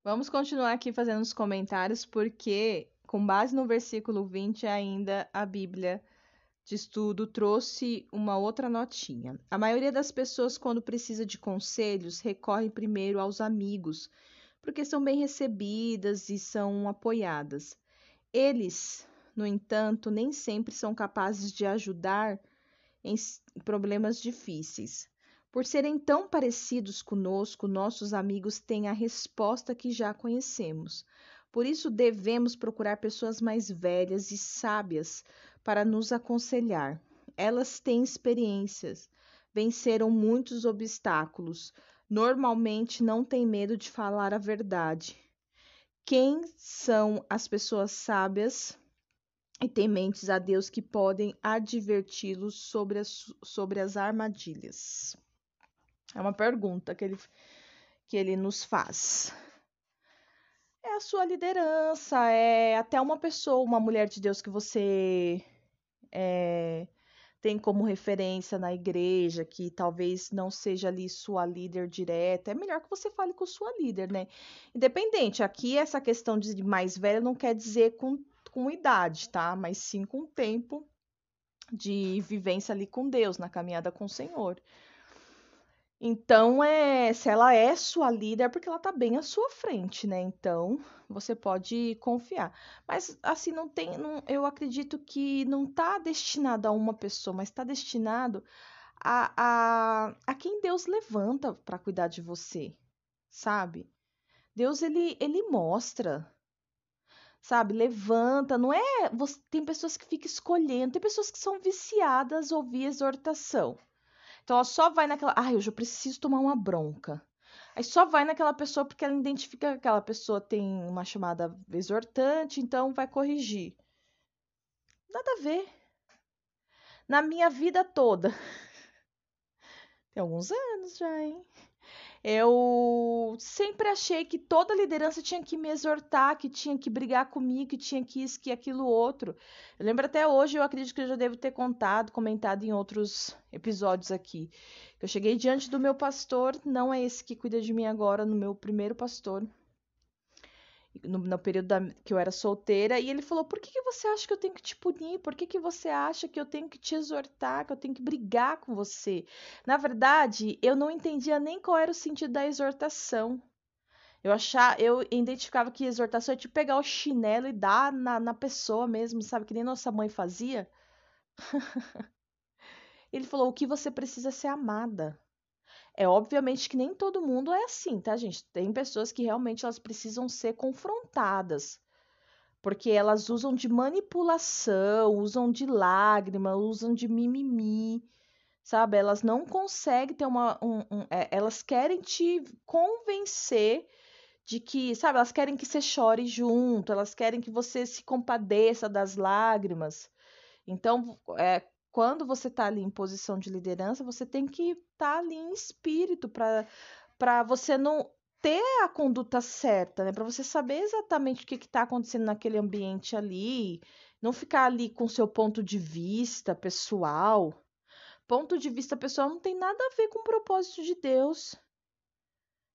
Vamos continuar aqui fazendo os comentários, porque com base no versículo 20 ainda a Bíblia de estudo trouxe uma outra notinha. A maioria das pessoas, quando precisa de conselhos, recorre primeiro aos amigos porque são bem recebidas e são apoiadas. Eles, no entanto, nem sempre são capazes de ajudar em problemas difíceis. Por serem tão parecidos conosco, nossos amigos têm a resposta que já conhecemos. Por isso, devemos procurar pessoas mais velhas e sábias para nos aconselhar. Elas têm experiências, venceram muitos obstáculos, normalmente não tem medo de falar a verdade. Quem são as pessoas sábias e tementes a Deus que podem adverti-los sobre as, sobre as armadilhas? É uma pergunta que ele, que ele nos faz. É a sua liderança, é até uma pessoa, uma mulher de Deus que você é, tem como referência na igreja, que talvez não seja ali sua líder direta, é melhor que você fale com sua líder, né? Independente, aqui essa questão de mais velha não quer dizer com, com idade, tá? Mas sim com tempo de vivência ali com Deus, na caminhada com o Senhor. Então, é, se ela é sua líder, é porque ela tá bem à sua frente, né? Então, você pode confiar. Mas, assim, não tem. Não, eu acredito que não tá destinado a uma pessoa, mas tá destinado a, a, a quem Deus levanta para cuidar de você, sabe? Deus, ele, ele mostra, sabe? Levanta, não é. Você, tem pessoas que ficam escolhendo, tem pessoas que são viciadas a ouvir exortação. Então ela só vai naquela. Ai, hoje eu preciso tomar uma bronca. Aí só vai naquela pessoa porque ela identifica que aquela pessoa tem uma chamada exortante, então vai corrigir. Nada a ver. Na minha vida toda. Tem alguns anos já, hein? Eu sempre achei que toda liderança tinha que me exortar, que tinha que brigar comigo, que tinha que isso, que aquilo outro. Eu lembro até hoje, eu acredito que eu já devo ter contado, comentado em outros episódios aqui. Eu cheguei diante do meu pastor, não é esse que cuida de mim agora, no meu primeiro pastor, no, no período da, que eu era solteira, e ele falou: Por que, que você acha que eu tenho que te punir? Por que, que você acha que eu tenho que te exortar, que eu tenho que brigar com você? Na verdade, eu não entendia nem qual era o sentido da exortação. Eu achava, eu identificava que exortação é tipo pegar o chinelo e dar na, na pessoa mesmo, sabe? Que nem nossa mãe fazia. ele falou: o que você precisa é ser amada. É obviamente que nem todo mundo é assim, tá, gente? Tem pessoas que realmente elas precisam ser confrontadas. Porque elas usam de manipulação, usam de lágrima, usam de mimimi, sabe? Elas não conseguem ter uma. Um, um, é, elas querem te convencer de que, sabe, elas querem que você chore junto, elas querem que você se compadeça das lágrimas. Então, é, quando você está ali em posição de liderança, você tem que estar tá ali em espírito para você não ter a conduta certa, né? Para você saber exatamente o que está acontecendo naquele ambiente ali, não ficar ali com seu ponto de vista pessoal. Ponto de vista pessoal não tem nada a ver com o propósito de Deus.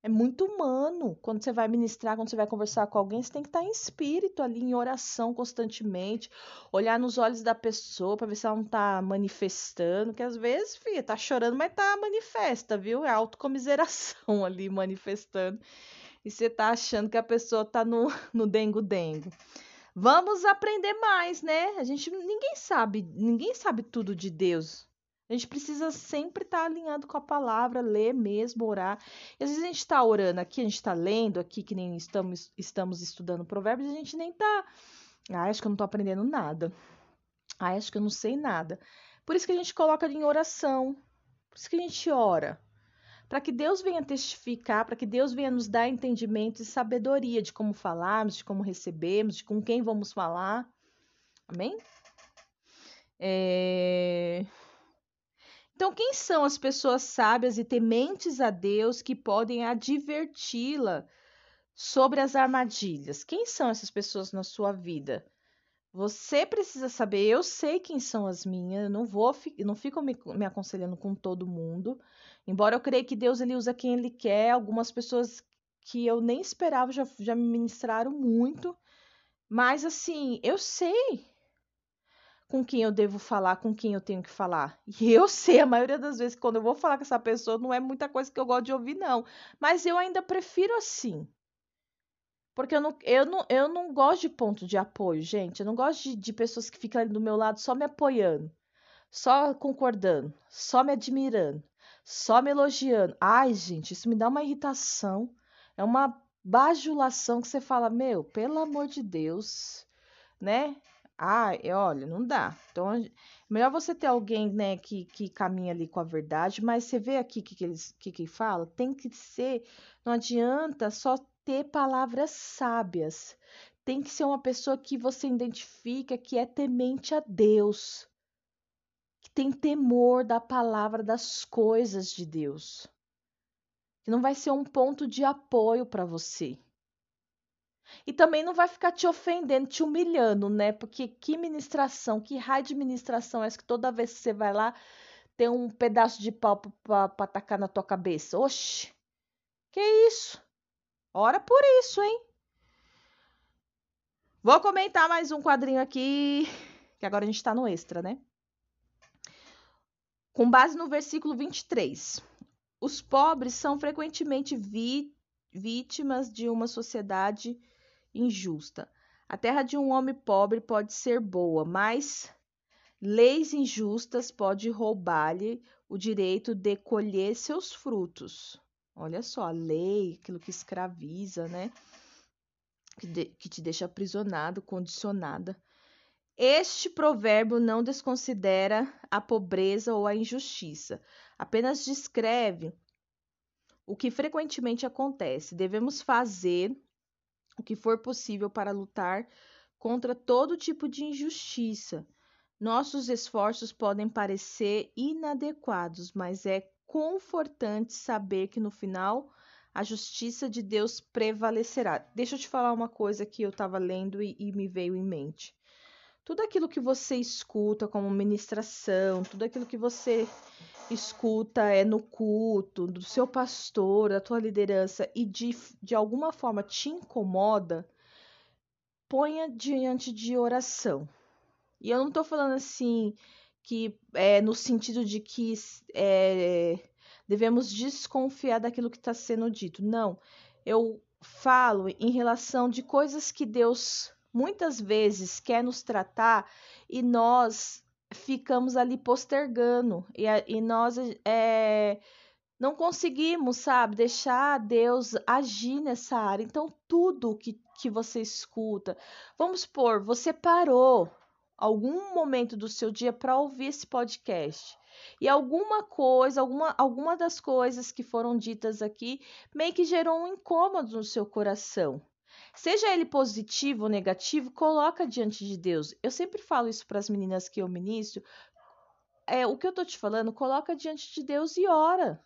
É muito humano. Quando você vai ministrar, quando você vai conversar com alguém, você tem que estar em espírito ali, em oração constantemente, olhar nos olhos da pessoa para ver se ela não está manifestando, que às vezes, filha, tá chorando, mas tá manifesta, viu? É autocomiseração ali manifestando. E você tá achando que a pessoa tá no, no dengo-dengo. Vamos aprender mais, né? A gente ninguém sabe, ninguém sabe tudo de Deus. A gente precisa sempre estar tá alinhado com a palavra, ler mesmo, orar. E às vezes a gente está orando aqui, a gente está lendo aqui, que nem estamos, estamos estudando provérbios, a gente nem está. Ah, acho que eu não estou aprendendo nada. Ah, acho que eu não sei nada. Por isso que a gente coloca em oração. Por isso que a gente ora. Para que Deus venha testificar, para que Deus venha nos dar entendimento e sabedoria de como falarmos, de como recebemos, de com quem vamos falar. Amém? É... Então, quem são as pessoas sábias e tementes a Deus que podem adverti-la sobre as armadilhas? Quem são essas pessoas na sua vida? Você precisa saber, eu sei quem são as minhas, eu não vou, não fico me, me aconselhando com todo mundo. Embora eu creia que Deus ele usa quem ele quer, algumas pessoas que eu nem esperava já, já me ministraram muito. Mas assim, eu sei com quem eu devo falar, com quem eu tenho que falar. E eu sei, a maioria das vezes, quando eu vou falar com essa pessoa, não é muita coisa que eu gosto de ouvir, não. Mas eu ainda prefiro assim. Porque eu não, eu não, eu não gosto de ponto de apoio, gente. Eu não gosto de, de pessoas que ficam ali do meu lado só me apoiando, só concordando, só me admirando, só me elogiando. Ai, gente, isso me dá uma irritação. É uma bajulação que você fala, meu, pelo amor de Deus, né? Ah, olha, não dá. Então, melhor você ter alguém, né, que, que caminha ali com a verdade, mas você vê aqui o que, que, eles, que, que fala? Tem que ser, não adianta só ter palavras sábias. Tem que ser uma pessoa que você identifica que é temente a Deus, que tem temor da palavra, das coisas de Deus, que não vai ser um ponto de apoio para você. E também não vai ficar te ofendendo, te humilhando, né? Porque que ministração, que raio de ministração é essa que toda vez que você vai lá tem um pedaço de pau pra, pra atacar na tua cabeça? Oxi! Que isso? Ora por isso, hein? Vou comentar mais um quadrinho aqui, que agora a gente tá no extra, né? Com base no versículo 23. Os pobres são frequentemente vi vítimas de uma sociedade injusta. A terra de um homem pobre pode ser boa, mas leis injustas podem roubar-lhe o direito de colher seus frutos. Olha só, a lei, aquilo que escraviza, né? Que, de, que te deixa aprisionado, condicionada. Este provérbio não desconsidera a pobreza ou a injustiça, apenas descreve o que frequentemente acontece. Devemos fazer o que for possível para lutar contra todo tipo de injustiça. Nossos esforços podem parecer inadequados, mas é confortante saber que no final a justiça de Deus prevalecerá. Deixa eu te falar uma coisa que eu estava lendo e, e me veio em mente. Tudo aquilo que você escuta como ministração, tudo aquilo que você escuta é no culto, do seu pastor, da tua liderança e de, de alguma forma te incomoda, ponha diante de oração. E eu não estou falando assim que é no sentido de que é, devemos desconfiar daquilo que está sendo dito. Não, eu falo em relação de coisas que Deus muitas vezes quer nos tratar e nós ficamos ali postergando e, e nós é, não conseguimos, sabe, deixar Deus agir nessa área. Então, tudo que, que você escuta, vamos supor, você parou algum momento do seu dia para ouvir esse podcast. E alguma coisa, alguma, alguma das coisas que foram ditas aqui meio que gerou um incômodo no seu coração. Seja ele positivo ou negativo, coloca diante de Deus. Eu sempre falo isso para as meninas que eu ministro. É, o que eu tô te falando, coloca diante de Deus e ora.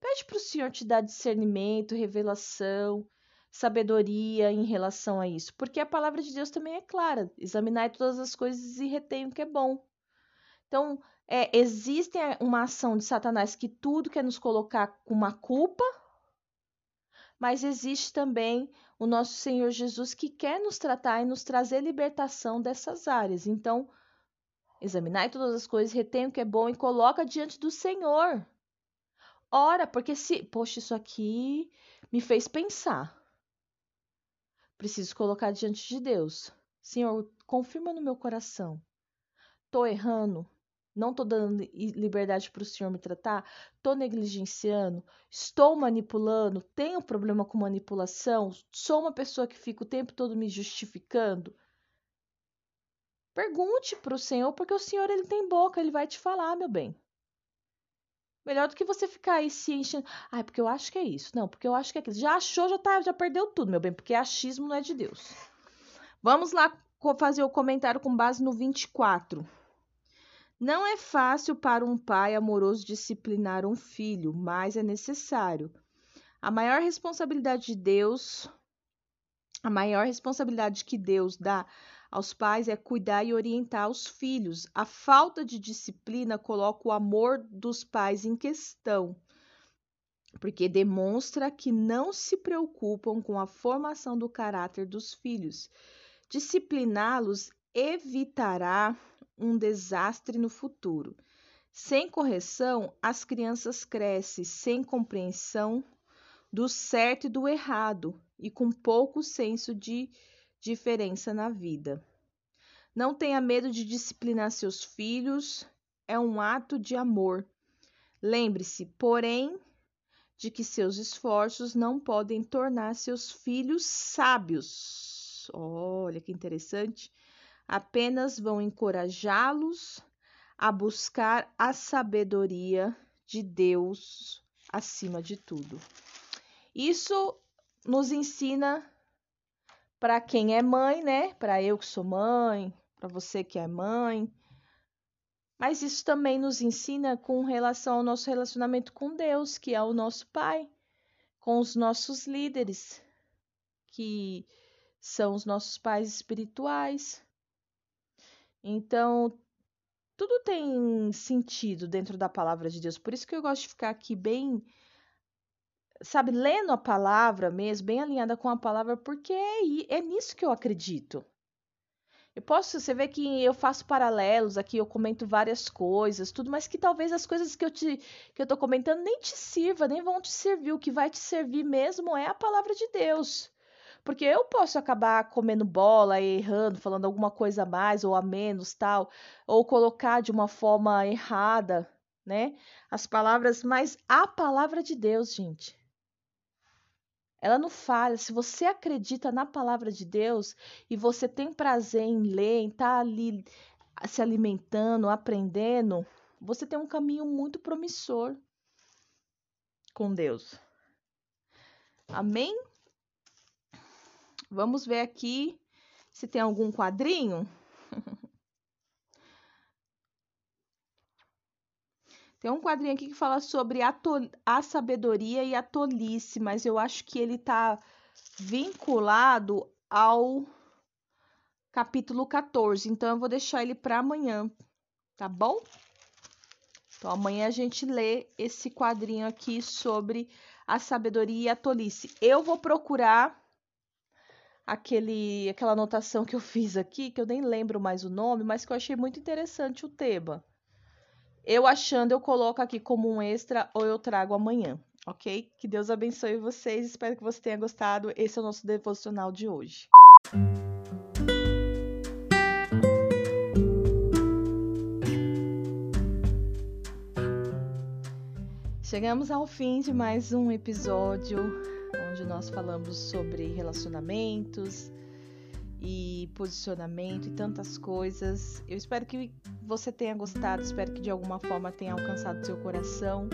Pede para o Senhor te dar discernimento, revelação, sabedoria em relação a isso, porque a palavra de Deus também é clara. Examinar todas as coisas e retém o que é bom. Então, é, existe uma ação de Satanás que tudo quer nos colocar com uma culpa, mas existe também o nosso Senhor Jesus que quer nos tratar e nos trazer libertação dessas áreas. Então, examinai todas as coisas, retém o que é bom e coloca diante do Senhor. Ora, porque se, poxa, isso aqui me fez pensar. Preciso colocar diante de Deus. Senhor, confirma no meu coração. Tô errando? Não estou dando liberdade para o senhor me tratar, estou negligenciando, estou manipulando, tenho problema com manipulação, sou uma pessoa que fica o tempo todo me justificando. Pergunte para o senhor, porque o senhor ele tem boca, ele vai te falar, meu bem. Melhor do que você ficar aí se enchendo. Ai, porque eu acho que é isso. Não, porque eu acho que é aquilo. Já achou, já, tá, já perdeu tudo, meu bem, porque achismo não é de Deus. Vamos lá fazer o comentário com base no 24. Não é fácil para um pai amoroso disciplinar um filho, mas é necessário. A maior responsabilidade de Deus, a maior responsabilidade que Deus dá aos pais é cuidar e orientar os filhos. A falta de disciplina coloca o amor dos pais em questão, porque demonstra que não se preocupam com a formação do caráter dos filhos. Discipliná-los evitará um desastre no futuro. Sem correção, as crianças crescem sem compreensão do certo e do errado e com pouco senso de diferença na vida. Não tenha medo de disciplinar seus filhos, é um ato de amor. Lembre-se, porém, de que seus esforços não podem tornar seus filhos sábios. Olha que interessante apenas vão encorajá-los a buscar a sabedoria de Deus acima de tudo. Isso nos ensina para quem é mãe, né? Para eu que sou mãe, para você que é mãe. Mas isso também nos ensina com relação ao nosso relacionamento com Deus, que é o nosso Pai, com os nossos líderes, que são os nossos pais espirituais, então, tudo tem sentido dentro da palavra de Deus. Por isso que eu gosto de ficar aqui bem, sabe, lendo a palavra mesmo, bem alinhada com a palavra, porque é, é nisso que eu acredito. Eu posso, você vê que eu faço paralelos aqui, eu comento várias coisas, tudo, mas que talvez as coisas que eu te que eu tô comentando nem te sirva, nem vão te servir. O que vai te servir mesmo é a palavra de Deus. Porque eu posso acabar comendo bola, errando, falando alguma coisa a mais ou a menos, tal, ou colocar de uma forma errada, né? As palavras, mas a palavra de Deus, gente. Ela não falha. Se você acredita na palavra de Deus e você tem prazer em ler, em estar tá ali se alimentando, aprendendo, você tem um caminho muito promissor com Deus. Amém? Vamos ver aqui se tem algum quadrinho. Tem um quadrinho aqui que fala sobre a, a sabedoria e a tolice, mas eu acho que ele tá vinculado ao capítulo 14. Então eu vou deixar ele para amanhã, tá bom? Então amanhã a gente lê esse quadrinho aqui sobre a sabedoria e a tolice. Eu vou procurar aquele aquela anotação que eu fiz aqui, que eu nem lembro mais o nome, mas que eu achei muito interessante o tema. Eu achando, eu coloco aqui como um extra ou eu trago amanhã, ok? Que Deus abençoe vocês. Espero que você tenha gostado. Esse é o nosso devocional de hoje. Chegamos ao fim de mais um episódio onde nós falamos sobre relacionamentos e posicionamento e tantas coisas. Eu espero que você tenha gostado, espero que de alguma forma tenha alcançado seu coração.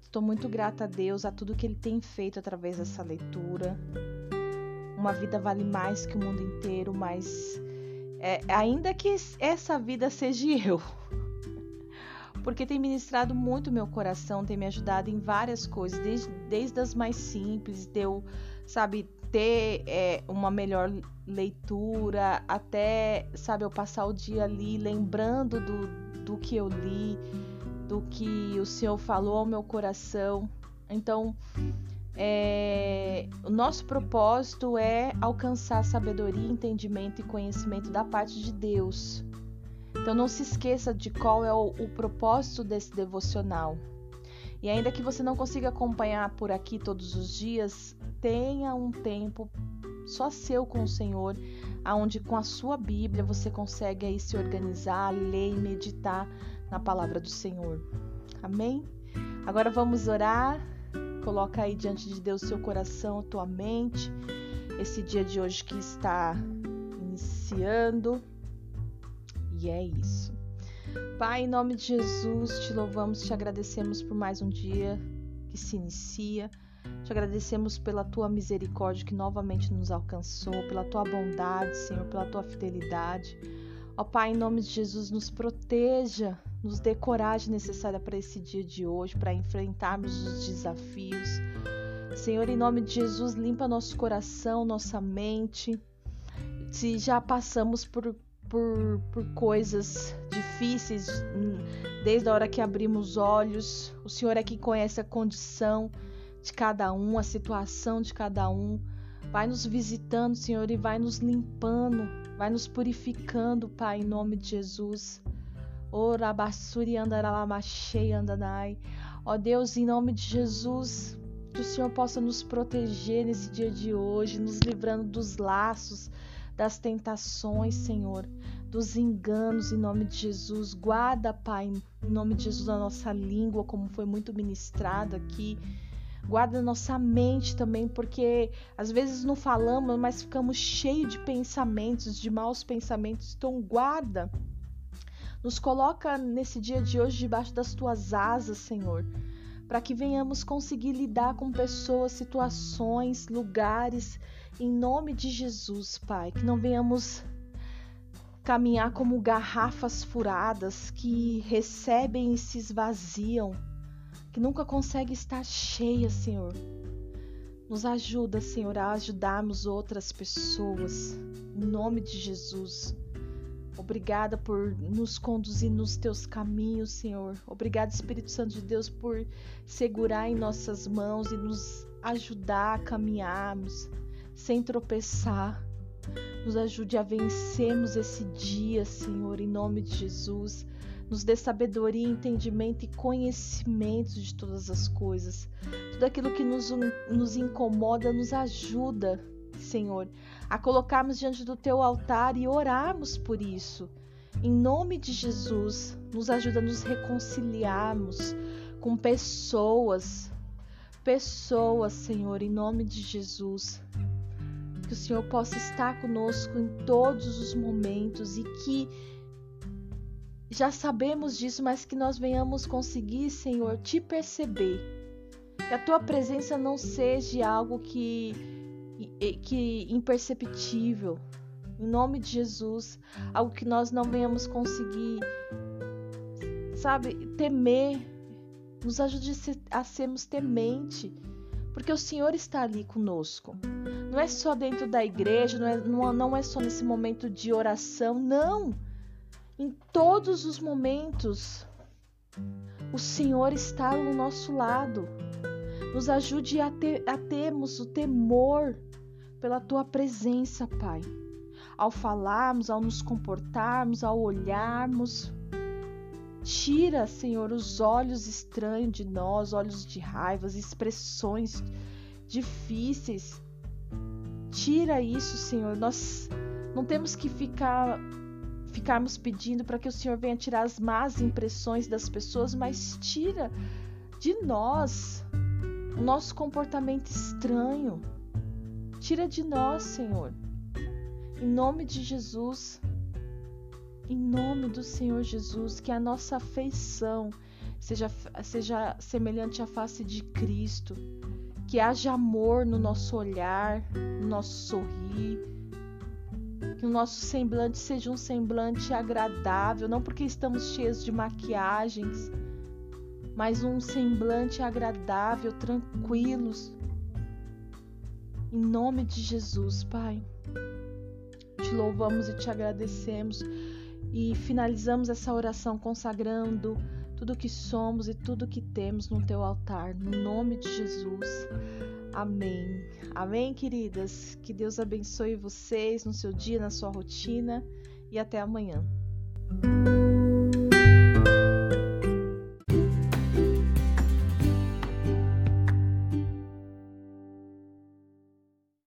Estou é... muito grata a Deus, a tudo que Ele tem feito através dessa leitura. Uma vida vale mais que o mundo inteiro, mas é, ainda que essa vida seja eu porque tem ministrado muito meu coração, tem me ajudado em várias coisas, desde, desde as mais simples, de eu, sabe, ter é, uma melhor leitura, até, sabe, eu passar o dia ali lembrando do, do que eu li, do que o Senhor falou ao meu coração. Então, é, o nosso propósito é alcançar sabedoria, entendimento e conhecimento da parte de Deus. Então não se esqueça de qual é o, o propósito desse devocional. E ainda que você não consiga acompanhar por aqui todos os dias, tenha um tempo só seu com o Senhor, aonde com a sua Bíblia você consegue aí se organizar, ler e meditar na palavra do Senhor. Amém? Agora vamos orar. Coloca aí diante de Deus seu coração, tua mente. Esse dia de hoje que está iniciando. É isso. Pai, em nome de Jesus, te louvamos, te agradecemos por mais um dia que se inicia. Te agradecemos pela tua misericórdia que novamente nos alcançou, pela tua bondade, Senhor, pela tua fidelidade. Ó Pai, em nome de Jesus, nos proteja, nos dê coragem necessária para esse dia de hoje, para enfrentarmos os desafios. Senhor, em nome de Jesus, limpa nosso coração, nossa mente. Se já passamos por por, por coisas difíceis, desde a hora que abrimos os olhos. O Senhor é quem conhece a condição de cada um, a situação de cada um. Vai nos visitando, Senhor, e vai nos limpando, vai nos purificando, Pai, em nome de Jesus. Ora basuri andanai. Ó Deus, em nome de Jesus, que o Senhor possa nos proteger nesse dia de hoje, nos livrando dos laços, das tentações, Senhor, dos enganos em nome de Jesus. Guarda, Pai, em nome de Jesus, a nossa língua, como foi muito ministrado aqui. Guarda nossa mente também, porque às vezes não falamos, mas ficamos cheios de pensamentos, de maus pensamentos. Então, guarda. Nos coloca nesse dia de hoje debaixo das tuas asas, Senhor, para que venhamos conseguir lidar com pessoas, situações, lugares em nome de Jesus, Pai, que não venhamos caminhar como garrafas furadas que recebem e se esvaziam, que nunca conseguem estar cheias, Senhor. Nos ajuda, Senhor, a ajudarmos outras pessoas. Em nome de Jesus. Obrigada por nos conduzir nos teus caminhos, Senhor. Obrigada, Espírito Santo de Deus, por segurar em nossas mãos e nos ajudar a caminharmos sem tropeçar. Nos ajude a vencermos esse dia, Senhor, em nome de Jesus. Nos dê sabedoria, entendimento e conhecimento de todas as coisas. Tudo aquilo que nos, nos incomoda, nos ajuda, Senhor, a colocarmos diante do teu altar e orarmos por isso. Em nome de Jesus, nos ajuda a nos reconciliarmos com pessoas, pessoas, Senhor, em nome de Jesus que o Senhor possa estar conosco em todos os momentos e que já sabemos disso, mas que nós venhamos conseguir, Senhor, te perceber. Que a tua presença não seja algo que que imperceptível. Em nome de Jesus, algo que nós não venhamos conseguir sabe, temer. Nos ajude a sermos temente, porque o Senhor está ali conosco. Não é só dentro da igreja, não é, não, não é só nesse momento de oração, não. Em todos os momentos, o Senhor está no nosso lado. Nos ajude a, ter, a termos o temor pela tua presença, Pai. Ao falarmos, ao nos comportarmos, ao olharmos. Tira, Senhor, os olhos estranhos de nós, olhos de raivas, expressões difíceis. Tira isso, Senhor. Nós não temos que ficar ficarmos pedindo para que o Senhor venha tirar as más impressões das pessoas, mas tira de nós o nosso comportamento estranho. Tira de nós, Senhor. Em nome de Jesus, em nome do Senhor Jesus, que a nossa afeição seja, seja semelhante à face de Cristo, que haja amor no nosso olhar, no nosso sorrir que o nosso semblante seja um semblante agradável, não porque estamos cheios de maquiagens, mas um semblante agradável, tranquilos. Em nome de Jesus, Pai. Te louvamos e te agradecemos e finalizamos essa oração consagrando tudo que somos e tudo que temos no teu altar, no nome de Jesus. Amém. Amém, queridas. Que Deus abençoe vocês no seu dia, na sua rotina e até amanhã.